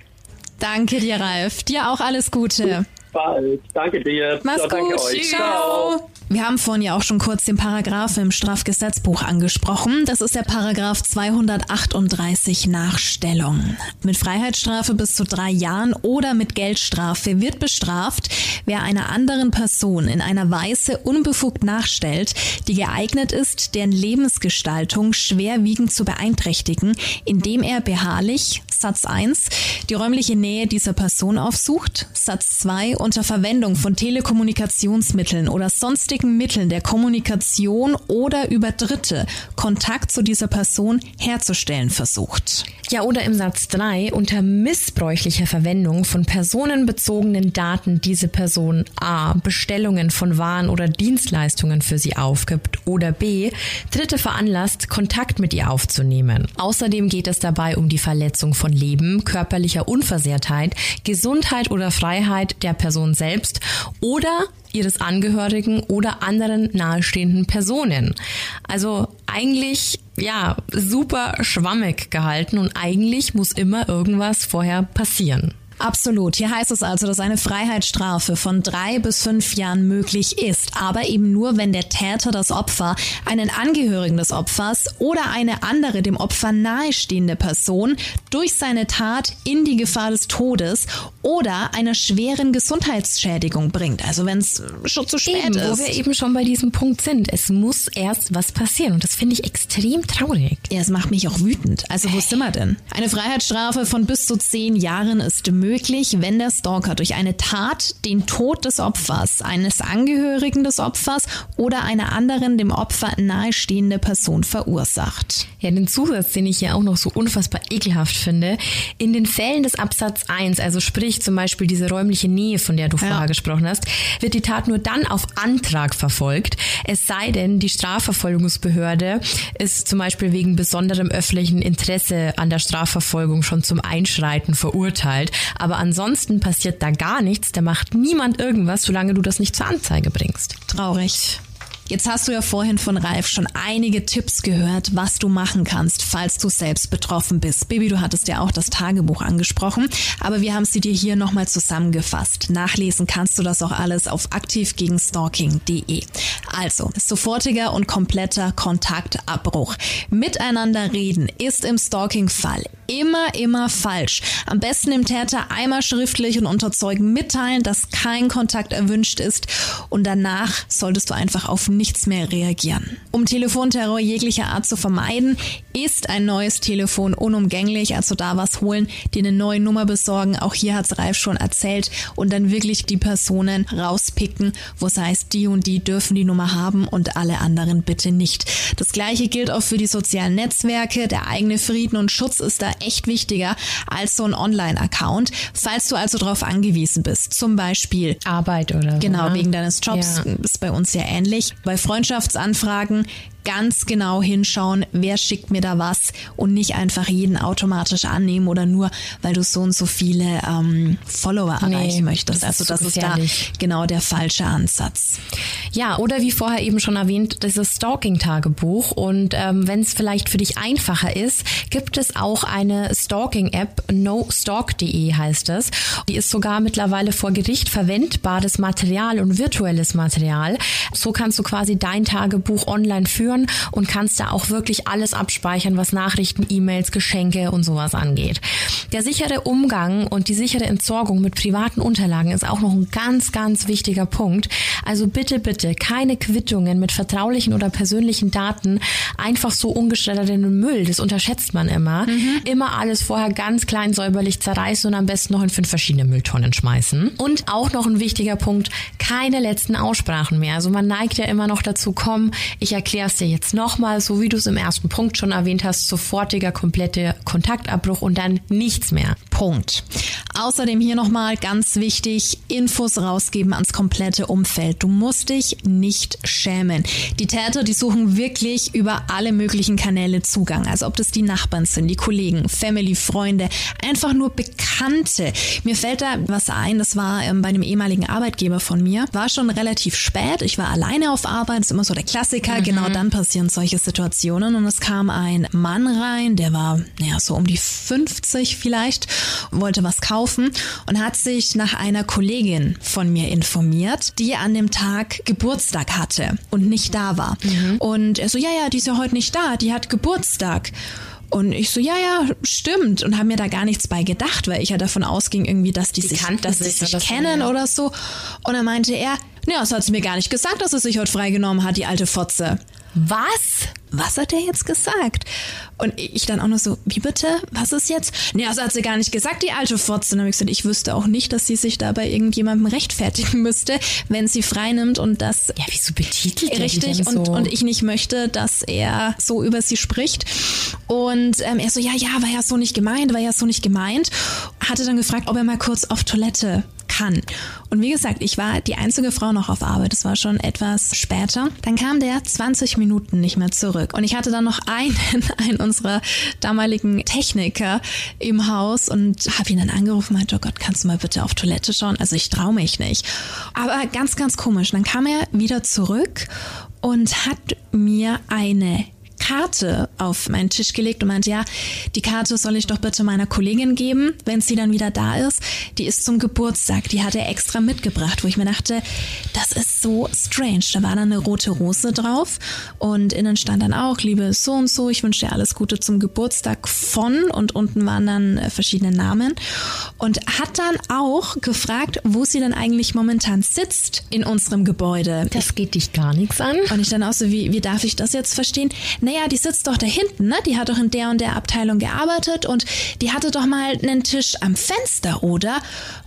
Danke dir, Ralf. Dir auch alles Gute. Bald. Danke dir. Mach's Ja, danke gut. euch. Ciao. Wir haben vorhin ja auch schon kurz den Paragraph im Strafgesetzbuch angesprochen. Das ist der Paragraph 238 Nachstellung. Mit Freiheitsstrafe bis zu drei Jahren oder mit Geldstrafe wird bestraft, wer einer anderen Person in einer Weise unbefugt nachstellt, die geeignet ist, deren Lebensgestaltung schwerwiegend zu beeinträchtigen, indem er beharrlich, Satz 1 die räumliche Nähe dieser Person aufsucht. Satz 2 unter Verwendung von Telekommunikationsmitteln oder sonstigen Mitteln der Kommunikation oder über Dritte Kontakt zu dieser Person herzustellen versucht. Ja, oder im Satz 3 unter missbräuchlicher Verwendung von personenbezogenen Daten diese Person a. Bestellungen von Waren oder Dienstleistungen für sie aufgibt oder b. Dritte veranlasst, Kontakt mit ihr aufzunehmen. Außerdem geht es dabei um die Verletzung von Leben, körperlicher Unversehrtheit, Gesundheit oder Freiheit der Person selbst oder ihres Angehörigen oder anderen nahestehenden Personen. Also eigentlich ja super schwammig gehalten und eigentlich muss immer irgendwas vorher passieren. Absolut. Hier heißt es also, dass eine Freiheitsstrafe von drei bis fünf Jahren möglich ist, aber eben nur, wenn der Täter das Opfer, einen Angehörigen des Opfers oder eine andere dem Opfer nahestehende Person durch seine Tat in die Gefahr des Todes oder einer schweren Gesundheitsschädigung bringt. Also wenn es schon zu spät eben, ist. Wo wir eben schon bei diesem Punkt sind. Es muss erst was passieren und das finde ich extrem traurig. Ja, es macht mich auch wütend. Also wo sind wir denn? Eine Freiheitsstrafe von bis zu zehn Jahren ist möglich möglich, wenn der Stalker durch eine Tat den Tod des Opfers, eines Angehörigen des Opfers oder einer anderen dem Opfer nahestehende Person verursacht. Ja, den Zusatz, den ich hier auch noch so unfassbar ekelhaft finde, in den Fällen des Absatz 1, also sprich zum Beispiel diese räumliche Nähe, von der du ja. vorher gesprochen hast, wird die Tat nur dann auf Antrag verfolgt, es sei denn, die Strafverfolgungsbehörde ist zum Beispiel wegen besonderem öffentlichen Interesse an der Strafverfolgung schon zum Einschreiten verurteilt. Aber ansonsten passiert da gar nichts, da macht niemand irgendwas, solange du das nicht zur Anzeige bringst. Traurig. Jetzt hast du ja vorhin von Ralf schon einige Tipps gehört, was du machen kannst, falls du selbst betroffen bist. Baby, du hattest ja auch das Tagebuch angesprochen, aber wir haben sie dir hier nochmal zusammengefasst. Nachlesen kannst du das auch alles auf aktivgegenstalking.de. Also, sofortiger und kompletter Kontaktabbruch. Miteinander reden ist im Stalking-Fall immer, immer falsch. Am besten dem Täter einmal schriftlich und unter Zeugen mitteilen, dass kein Kontakt erwünscht ist und danach solltest du einfach auf nichts mehr reagieren. Um Telefonterror jeglicher Art zu vermeiden, ist ein neues Telefon unumgänglich, also da was holen, dir eine neue Nummer besorgen. Auch hier hat's Ralf schon erzählt und dann wirklich die Personen rauspicken, wo es heißt, die und die dürfen die Nummer haben und alle anderen bitte nicht. Das gleiche gilt auch für die sozialen Netzwerke. Der eigene Frieden und Schutz ist da echt wichtiger als so ein Online-Account. Falls du also darauf angewiesen bist, zum Beispiel Arbeit oder so, genau ne? wegen deines Jobs, Ja. ist bei uns ja ähnlich. Bei Freundschaftsanfragen ganz genau hinschauen, wer schickt mir da was und nicht einfach jeden automatisch annehmen oder nur, weil du so und so viele ähm, Follower Nee, erreichen möchtest. das Also das ist da genau der falsche Ansatz. Ja, oder wie vorher eben schon erwähnt, dieses Stalking-Tagebuch. Und ähm, wenn es vielleicht für dich einfacher ist, gibt es auch eine Stalking-App, nostalk.de heißt es. Die ist sogar mittlerweile vor Gericht verwendbares Material und virtuelles Material. So kannst du quasi dein Tagebuch online führen und kannst da auch wirklich alles abspeichern, was Nachrichten, E-Mails, Geschenke und sowas angeht. Der sichere Umgang und die sichere Entsorgung mit privaten Unterlagen ist auch noch ein ganz, ganz wichtiger Punkt. Also bitte, bitte keine Quittungen mit vertraulichen oder persönlichen Daten einfach so ungeschreddert in den Müll. Das unterschätzt man immer. Immer alles vorher ganz klein säuberlich zerreißen und am besten noch in fünf verschiedene Mülltonnen schmeißen. Und auch noch ein wichtiger Punkt, keine letzten Aussprachen mehr. Also man neigt ja immer noch dazu, komm, ich erkläre es dir jetzt nochmal, so wie du es im ersten Punkt schon erwähnt hast, sofortiger, kompletter Kontaktabbruch und dann nichts mehr. Punkt. Außerdem hier nochmal ganz wichtig, Infos rausgeben ans komplette Umfeld. Du musst dich nicht schämen. Die Täter, die suchen wirklich über alle möglichen Kanäle Zugang. Also ob das die Nachbarn sind, die Kollegen, Family, Freunde, einfach nur Bekannte. Mir fällt da was ein, das war ähm, bei einem ehemaligen Arbeitgeber von mir. War schon relativ spät, ich war alleine auf Arbeit, ist immer so der Klassiker. Genau dann passieren solche Situationen und es kam ein Mann rein, der war ja so um die 50 vielleicht, wollte was kaufen und hat sich nach einer Kollegin von mir informiert, die an dem Tag Geburtstag hatte und nicht da war. Und er so, ja, ja, die ist ja heute nicht da, die hat Geburtstag. Und ich so, ja, ja, stimmt. Und habe mir da gar nichts bei gedacht, weil ich ja davon ausging irgendwie, dass die, sich, kannten dass die sich sich oder so, kennen ja. oder so. Und dann meinte er, ja, das hat sie mir gar nicht gesagt, dass sie sich heute freigenommen hat, die alte Fotze. Was? was hat der jetzt gesagt? Und ich dann auch noch so, wie bitte? Was ist jetzt? Nee, das hat sie gar nicht gesagt, die alte Fotze. Dann habe ich gesagt, ich wüsste auch nicht, dass sie sich da bei irgendjemandem rechtfertigen müsste, wenn sie freinimmt und das. Ja, wieso betitelt er Richtig, so? und, und ich nicht möchte, dass er so über sie spricht. Und ähm, er so, ja, ja, war ja so nicht gemeint, war ja so nicht gemeint. Hatte dann gefragt, ob er mal kurz auf Toilette kann. Und wie gesagt, ich war die einzige Frau noch auf Arbeit. Es war schon etwas später. Dann kam der 20 Minuten nicht mehr zurück. Und ich hatte dann noch einen, einen unserer damaligen Techniker im Haus und habe ihn dann angerufen und meinte, oh Gott, kannst du mal bitte auf Toilette schauen? Also ich traue mich nicht. Aber ganz, ganz komisch. Dann kam er wieder zurück und hat mir eine Karte auf meinen Tisch gelegt und meinte, ja, die Karte soll ich doch bitte meiner Kollegin geben, wenn sie dann wieder da ist. Die ist zum Geburtstag, die hat er extra mitgebracht, wo ich mir dachte, das ist so strange. Da war dann eine rote Rose drauf und innen stand dann auch, liebe so und so, ich wünsche dir alles Gute zum Geburtstag von und unten waren dann äh, verschiedene Namen und hat dann auch gefragt, wo sie denn eigentlich momentan sitzt in unserem Gebäude. Das geht dich gar nichts an. Und ich dann auch so, wie, wie darf ich das jetzt verstehen? Naja, die sitzt doch da hinten, ne? Die hat doch in der und der Abteilung gearbeitet und die hatte doch mal einen Tisch am Fenster, oder?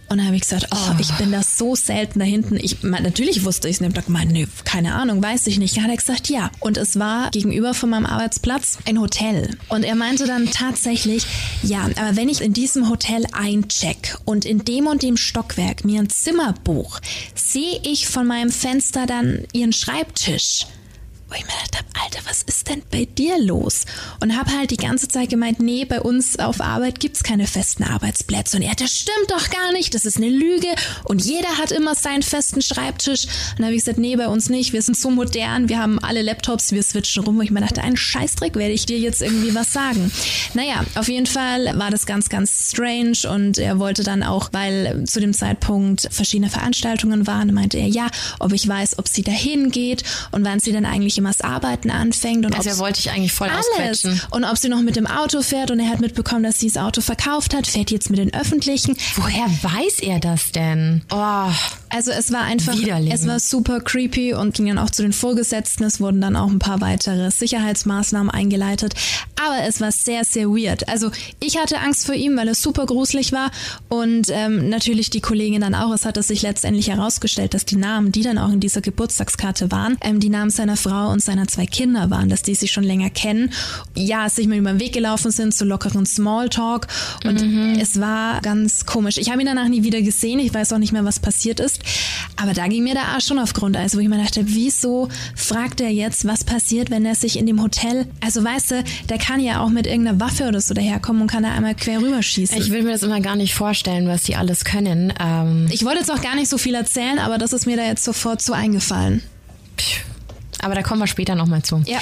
Und dann habe ich gesagt, oh, ich bin da so selten da hinten. Ich, natürlich wusste ich es nicht. Ich gemeint, nee, keine Ahnung, weiß ich nicht. Dann hat er gesagt, ja. Und es war gegenüber von meinem Arbeitsplatz ein Hotel. Und er meinte dann tatsächlich, ja, aber wenn ich in diesem Hotel eincheck und in dem und dem Stockwerk mir ein Zimmer buch, sehe ich von meinem Fenster dann ihren Schreibtisch wo ich mir gedacht habe, Alter, was ist denn bei dir los? Und habe halt die ganze Zeit gemeint, nee, bei uns auf Arbeit gibt's keine festen Arbeitsplätze. Und er, das stimmt doch gar nicht, das ist eine Lüge. Und jeder hat immer seinen festen Schreibtisch. Und dann habe ich gesagt, nee, bei uns nicht, wir sind so modern, wir haben alle Laptops, wir switchen rum. Wo ich mir dachte, einen Scheißdreck werde ich dir jetzt irgendwie was sagen. Naja, auf jeden Fall war das ganz, ganz strange und er wollte dann auch, weil zu dem Zeitpunkt verschiedene Veranstaltungen waren, meinte er, ja, ob ich weiß, ob sie dahin geht und wann sie dann eigentlich im Thema das Arbeiten anfängt. Und also er wollte ich eigentlich voll alles. Und ob sie noch mit dem Auto fährt und er hat mitbekommen, dass sie das Auto verkauft hat, fährt jetzt mit den Öffentlichen. Woher weiß er das denn? Oh. Also es war einfach, Widerling. es war super creepy und ging dann auch zu den Vorgesetzten. Es wurden dann auch ein paar weitere Sicherheitsmaßnahmen eingeleitet. Aber es war sehr, sehr weird. Also ich hatte Angst vor ihm, weil es super gruselig war. Und ähm, natürlich die Kollegin dann auch. Es hat sich letztendlich herausgestellt, dass die Namen, die dann auch in dieser Geburtstagskarte waren, ähm, die Namen seiner Frau und seiner zwei Kinder waren, dass die sich schon länger kennen. Ja, sich mal über den Weg gelaufen sind zu lockeren Smalltalk. Und mhm. es war ganz komisch. Ich habe ihn danach nie wieder gesehen. Ich weiß auch nicht mehr, was passiert ist. Aber da ging mir der Arsch schon auf Grundeis, wo ich mir dachte, wieso fragt er jetzt, was passiert, wenn er sich in dem Hotel, also weißt du, der kann ja auch mit irgendeiner Waffe oder so daherkommen und kann da einmal quer rüberschießen. Ich will mir das immer gar nicht vorstellen, was die alles können. Ähm ich wollte jetzt auch gar nicht so viel erzählen, aber das ist mir da jetzt sofort so eingefallen. Aber da kommen wir später nochmal zu. Ja.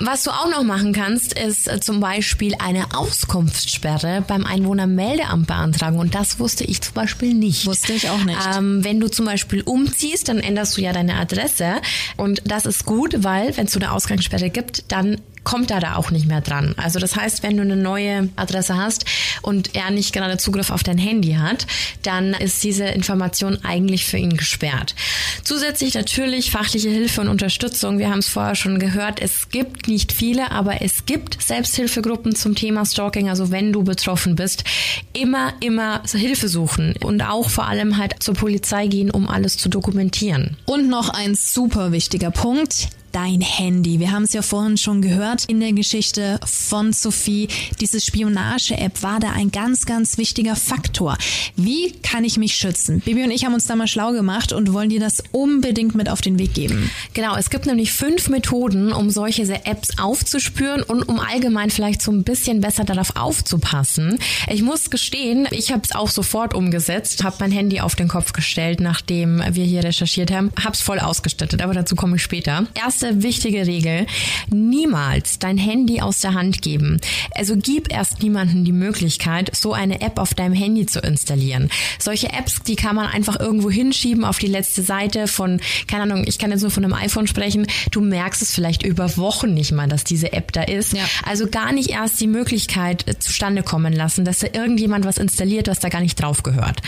Was du auch noch machen kannst, ist äh, zum Beispiel eine Auskunftssperre beim Einwohnermeldeamt beantragen. Und das wusste ich zum Beispiel nicht. Wusste ich auch nicht. Ähm, wenn du zum Beispiel umziehst, dann änderst du ja deine Adresse. Und das ist gut, weil wenn es so eine Ausgangssperre gibt, dann kommt er da auch nicht mehr dran. Also das heißt, wenn du eine neue Adresse hast und er nicht gerade Zugriff auf dein Handy hat, dann ist diese Information eigentlich für ihn gesperrt. Zusätzlich natürlich fachliche Hilfe und Unterstützung. Wir haben es vorher schon gehört. Es gibt nicht viele, aber es gibt Selbsthilfegruppen zum Thema Stalking. Also wenn du betroffen bist, immer, immer Hilfe suchen und auch vor allem halt zur Polizei gehen, um alles zu dokumentieren. Und noch ein super wichtiger Punkt dein Handy. Wir haben es ja vorhin schon gehört in der Geschichte von Sophie. Diese Spionage-App war da ein ganz, ganz wichtiger Faktor. Wie kann ich mich schützen? Bibi und ich haben uns da mal schlau gemacht und wollen dir das unbedingt mit auf den Weg geben. Genau, es gibt nämlich fünf Methoden, um solche Apps aufzuspüren und um allgemein vielleicht so ein bisschen besser darauf aufzupassen. Ich muss gestehen, ich habe es auch sofort umgesetzt, habe mein Handy auf den Kopf gestellt, nachdem wir hier recherchiert haben, habe es voll ausgestattet, aber dazu komme ich später. Erste erste wichtige Regel, niemals dein Handy aus der Hand geben. Also gib erst niemanden die Möglichkeit, so eine App auf deinem Handy zu installieren. Solche Apps, die kann man einfach irgendwo hinschieben auf die letzte Seite von, keine Ahnung, ich kann jetzt nur von einem iPhone sprechen, du merkst es vielleicht über Wochen nicht mal, dass diese App da ist. Ja. Also gar nicht erst die Möglichkeit äh, zustande kommen lassen, dass da irgendjemand was installiert, was da gar nicht drauf gehört.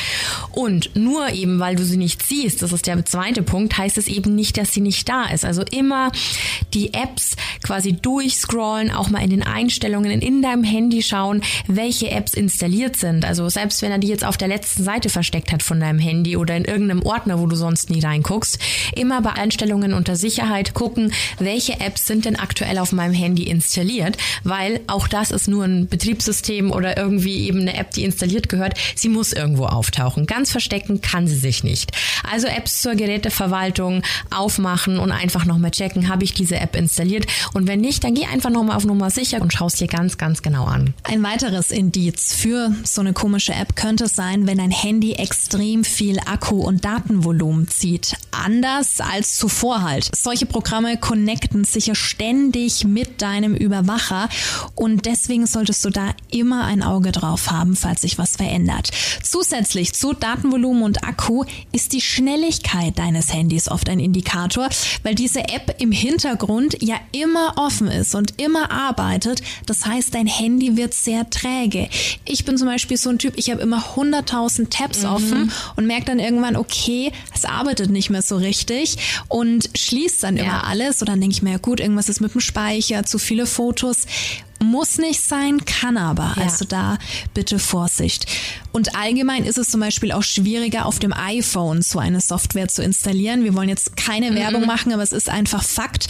Und nur eben, weil du sie nicht siehst, das ist der zweite Punkt, heißt es eben nicht, dass sie nicht da ist. Also immer immer die Apps quasi durchscrollen, auch mal in den Einstellungen in deinem Handy schauen, welche Apps installiert sind. Also selbst wenn er die jetzt auf der letzten Seite versteckt hat von deinem Handy oder in irgendeinem Ordner, wo du sonst nie reinguckst, immer bei Einstellungen unter Sicherheit gucken, welche Apps sind denn aktuell auf meinem Handy installiert, weil auch das ist nur ein Betriebssystem oder irgendwie eben eine App, die installiert gehört. Sie muss irgendwo auftauchen. Ganz verstecken kann sie sich nicht. Also Apps zur Geräteverwaltung aufmachen und einfach nochmal checken, habe ich diese App installiert und wenn nicht, dann geh einfach nochmal auf Nummer sicher und schaust dir ganz, ganz genau an. Ein weiteres Indiz für so eine komische App könnte es sein, wenn dein Handy extrem viel Akku und Datenvolumen zieht. Anders als zuvor halt. Solche Programme connecten sich ja ständig mit deinem Überwacher und deswegen solltest du da immer ein Auge drauf haben, falls sich was verändert. Zusätzlich zu Datenvolumen und Akku ist die Schnelligkeit deines Handys oft ein Indikator, weil diese App im Hintergrund ja immer offen ist und immer arbeitet. Das heißt, dein Handy wird sehr träge. Ich bin zum Beispiel so ein Typ, ich habe immer 100.000 Tabs mhm. offen und merke dann irgendwann, okay, es arbeitet nicht mehr so richtig und schließt dann ja. immer alles. Und dann denke ich mir, ja gut, irgendwas ist mit dem Speicher, zu viele Fotos. Muss nicht sein, kann aber. Ja. Also da bitte Vorsicht. Und allgemein ist es zum Beispiel auch schwieriger, auf dem iPhone so eine Software zu installieren. Wir wollen jetzt keine Werbung mhm. machen, aber es ist einfach Fakt.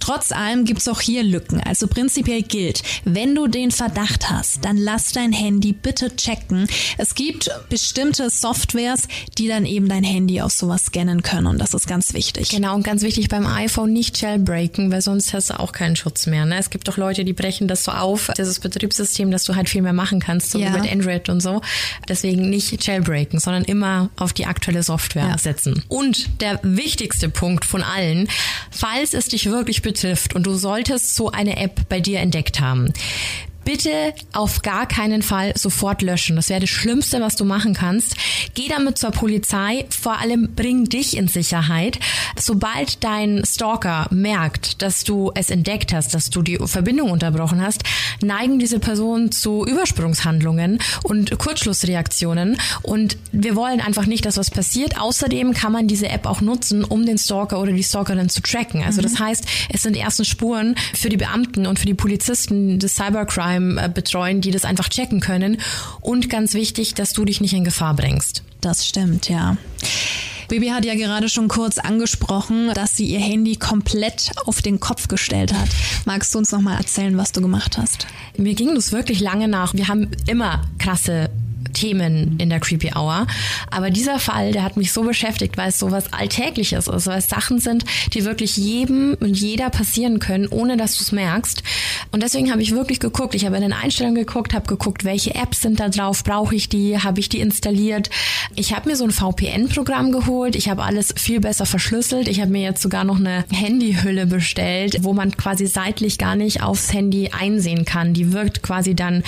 Trotz allem gibt es auch hier Lücken. Also prinzipiell gilt, wenn du den Verdacht hast, dann lass dein Handy bitte checken. Es gibt bestimmte Softwares, die dann eben dein Handy auf sowas scannen können und das ist ganz wichtig. Genau und ganz wichtig beim iPhone nicht jailbreaken, weil sonst hast du auch keinen Schutz mehr. Ne? Es gibt doch Leute, die brechen das so auf, dieses Betriebssystem, dass du halt viel mehr machen kannst, so ja. wie mit Android und so. Deswegen nicht jailbreaken, sondern immer auf die aktuelle Software ja. setzen. Und der wichtigste Punkt von allen, falls es dich wirklich betrifft, betrifft und du solltest so eine App bei dir entdeckt haben, bitte auf gar keinen Fall sofort löschen. Das wäre das Schlimmste, was du machen kannst. Geh damit zur Polizei. Vor allem bring dich in Sicherheit. Sobald dein Stalker merkt, dass du es entdeckt hast, dass du die Verbindung unterbrochen hast, neigen diese Personen zu Übersprungshandlungen und Kurzschlussreaktionen. Und wir wollen einfach nicht, dass was passiert. Außerdem kann man diese App auch nutzen, um den Stalker oder die Stalkerin zu tracken. Also mhm. das heißt, es sind ersten Spuren für die Beamten und für die Polizisten des Cybercrime Crime äh, betreuen, die das einfach checken können. Und ganz wichtig, dass du dich nicht in Gefahr bringst. Das stimmt, ja. Bibi hat ja gerade schon kurz angesprochen, dass sie ihr Handy komplett auf den Kopf gestellt hat. Magst du uns noch mal erzählen, was du gemacht hast? Mir ging das wirklich lange nach. Wir haben immer krasse Themen in der Creepy Hour. Aber dieser Fall, der hat mich so beschäftigt, weil es so was Alltägliches ist, weil es Sachen sind, die wirklich jedem und jeder passieren können, ohne dass du es merkst. Und deswegen habe ich wirklich geguckt. Ich habe in den Einstellungen geguckt, habe geguckt, welche Apps sind da drauf, brauche ich die, habe ich die installiert. Ich habe mir so ein VPN-Programm geholt. Ich habe alles viel besser verschlüsselt. Ich habe mir jetzt sogar noch eine Handyhülle bestellt, wo man quasi seitlich gar nicht aufs Handy einsehen kann. Die wirkt quasi dann,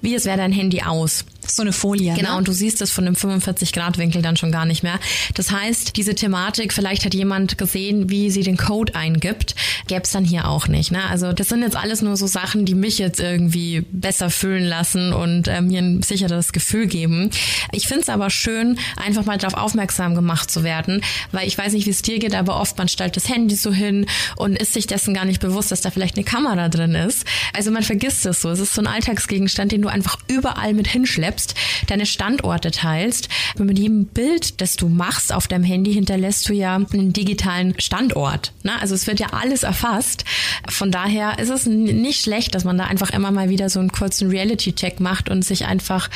wie es wäre dein Handy aus. So eine Folie. Genau, ne? und du siehst es von dem 45-Grad-Winkel dann schon gar nicht mehr. Das heißt, diese Thematik, vielleicht hat jemand gesehen, wie sie den Code eingibt, gäbe es dann hier auch nicht. Ne? Also das sind jetzt alles nur so Sachen, die mich jetzt irgendwie besser fühlen lassen und äh, mir ein sicheres Gefühl geben. Ich finde es aber schön, einfach mal darauf aufmerksam gemacht zu werden, weil ich weiß nicht, wie es dir geht, aber oft man stellt das Handy so hin und ist sich dessen gar nicht bewusst, dass da vielleicht eine Kamera drin ist. Also man vergisst es so. Es ist so ein Alltagsgegenstand, den du einfach überall mit hinschleppst selbst deine Standorte teilst. Mit jedem Bild, das du machst auf deinem Handy, hinterlässt du ja einen digitalen Standort. Ne? Also es wird ja alles erfasst. Von daher ist es nicht schlecht, dass man da einfach immer mal wieder so einen kurzen Reality-Check macht und sich einfach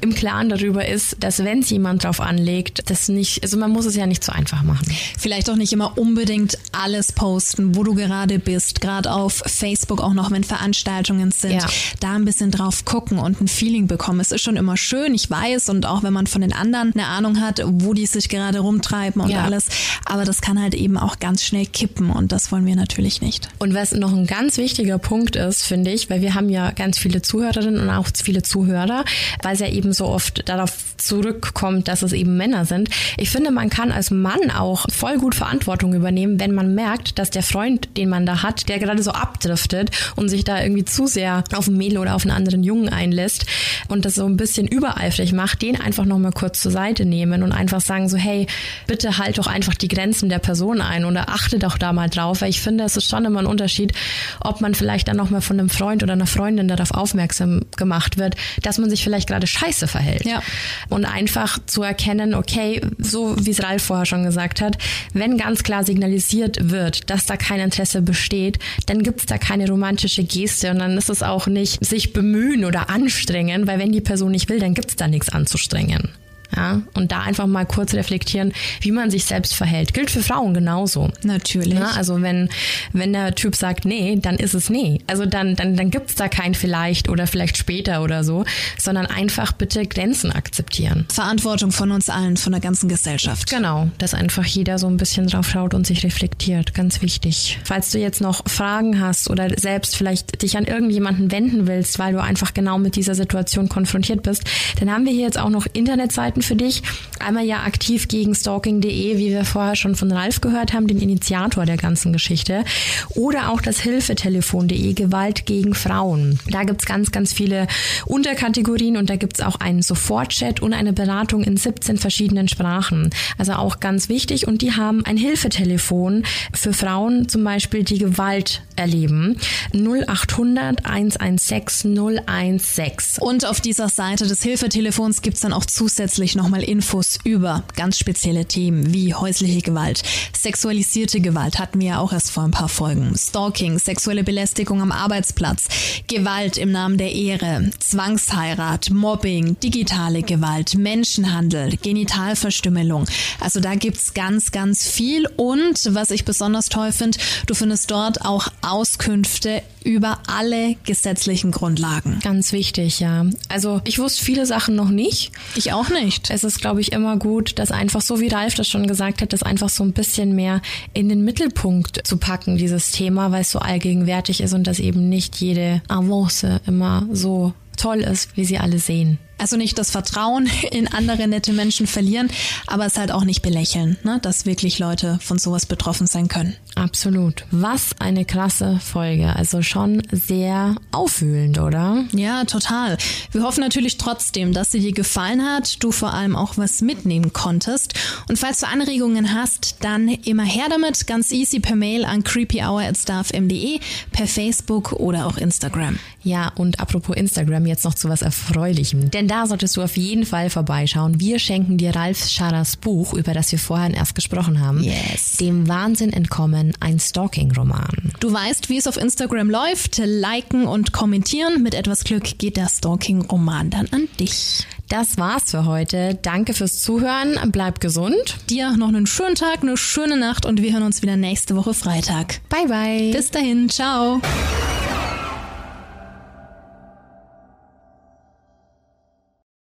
im Klaren darüber ist, dass wenn es jemand drauf anlegt, das nicht, also man muss es ja nicht so einfach machen. Vielleicht auch nicht immer unbedingt alles posten, wo du gerade bist, gerade auf Facebook auch noch, wenn Veranstaltungen sind, ja. da ein bisschen drauf gucken und ein Feeling bekommen. Es ist schon immer schön, ich weiß, und auch wenn man von den anderen eine Ahnung hat, wo die sich gerade rumtreiben und ja. alles. Aber das kann halt eben auch ganz schnell kippen und das wollen wir natürlich nicht. Und was noch ein ganz wichtiger Punkt ist, finde ich, weil wir haben ja ganz viele Zuhörerinnen und auch viele Zuhörer, weil es ja eben so oft darauf zurückkommt, dass es eben Männer sind. Ich finde, man kann als Mann auch voll gut Verantwortung übernehmen, wenn man merkt, dass der Freund, den man da hat, der gerade so abdriftet und sich da irgendwie zu sehr auf ein Mädel oder auf einen anderen Jungen einlässt und das so ein bisschen bisschen übereifrig macht, den einfach nochmal kurz zur Seite nehmen und einfach sagen so, hey, bitte halt doch einfach die Grenzen der Person ein oder achte doch da mal drauf, weil ich finde, es ist schon immer ein Unterschied, ob man vielleicht dann nochmal von einem Freund oder einer Freundin darauf aufmerksam gemacht wird, dass man sich vielleicht gerade scheiße verhält. Ja. Und einfach zu erkennen, okay, so wie es Ralf vorher schon gesagt hat, wenn ganz klar signalisiert wird, dass da kein Interesse besteht, dann gibt es da keine romantische Geste und dann ist es auch nicht sich bemühen oder anstrengen, weil wenn die Person nicht will, dann gibt es da nichts anzustrengen. Ja, und da einfach mal kurz reflektieren, wie man sich selbst verhält. Gilt für Frauen genauso. Natürlich. Ja, also wenn, wenn der Typ sagt nee, dann ist es nee. Also dann, dann, dann gibt's da kein vielleicht oder vielleicht später oder so, sondern einfach bitte Grenzen akzeptieren. Verantwortung von uns allen, von der ganzen Gesellschaft. Genau, dass einfach jeder so ein bisschen drauf schaut und sich reflektiert. Ganz wichtig. Falls du jetzt noch Fragen hast oder selbst vielleicht dich an irgendjemanden wenden willst, weil du einfach genau mit dieser Situation konfrontiert bist, dann haben wir hier jetzt auch noch Internetseiten für dich. Einmal ja aktiv gegen stalking.de, wie wir vorher schon von Ralf gehört haben, den Initiator der ganzen Geschichte. Oder auch das Hilfetelefon.de, Gewalt gegen Frauen. Da gibt's ganz, ganz viele Unterkategorien und da gibt's auch einen Sofortchat und eine Beratung in 17 verschiedenen Sprachen. Also auch ganz wichtig. Und die haben ein Hilfetelefon für Frauen zum Beispiel, die Gewalt erleben. 0800 116 016. Und auf dieser Seite des Hilfetelefons gibt's dann auch zusätzlich nochmal Infos über ganz spezielle Themen wie häusliche Gewalt, sexualisierte Gewalt hatten wir ja auch erst vor ein paar Folgen, Stalking, sexuelle Belästigung am Arbeitsplatz, Gewalt im Namen der Ehre, Zwangsheirat, Mobbing, digitale Gewalt, Menschenhandel, Genitalverstümmelung. Also da gibt's ganz, ganz viel und was ich besonders toll finde, du findest dort auch Auskünfte über alle gesetzlichen Grundlagen. Ganz wichtig, ja. Also ich wusste viele Sachen noch nicht. Ich auch nicht. Es ist, glaube ich, immer gut, das einfach so, wie Ralf das schon gesagt hat, das einfach so ein bisschen mehr in den Mittelpunkt zu packen, dieses Thema, weil es so allgegenwärtig ist und dass eben nicht jede Avance immer so toll ist, wie sie alle sehen. Also nicht das Vertrauen in andere nette Menschen verlieren, aber es halt auch nicht belächeln, ne? dass wirklich Leute von sowas betroffen sein können. Absolut. Was eine klasse Folge. Also schon sehr aufwühlend, oder? Ja, total. Wir hoffen natürlich trotzdem, dass sie dir gefallen hat, du vor allem auch was mitnehmen konntest. Und falls du Anregungen hast, dann immer her damit, ganz easy per Mail an creepyhour@starfm.de, per Facebook oder auch Instagram. Ja, und apropos Instagram, jetzt noch zu was Erfreulichem. Denn da solltest du auf jeden Fall vorbeischauen. Wir schenken dir Ralf Scharras Buch, über das wir vorhin erst gesprochen haben. Yes. Dem Wahnsinn entkommen, ein Stalking-Roman. Du weißt, wie es auf Instagram läuft. Liken und kommentieren. Mit etwas Glück geht der Stalking-Roman dann an dich. Das war's für heute. Danke fürs Zuhören. Bleib gesund. Dir noch einen schönen Tag, eine schöne Nacht und wir hören uns wieder nächste Woche Freitag. Bye bye. Bis dahin, ciao.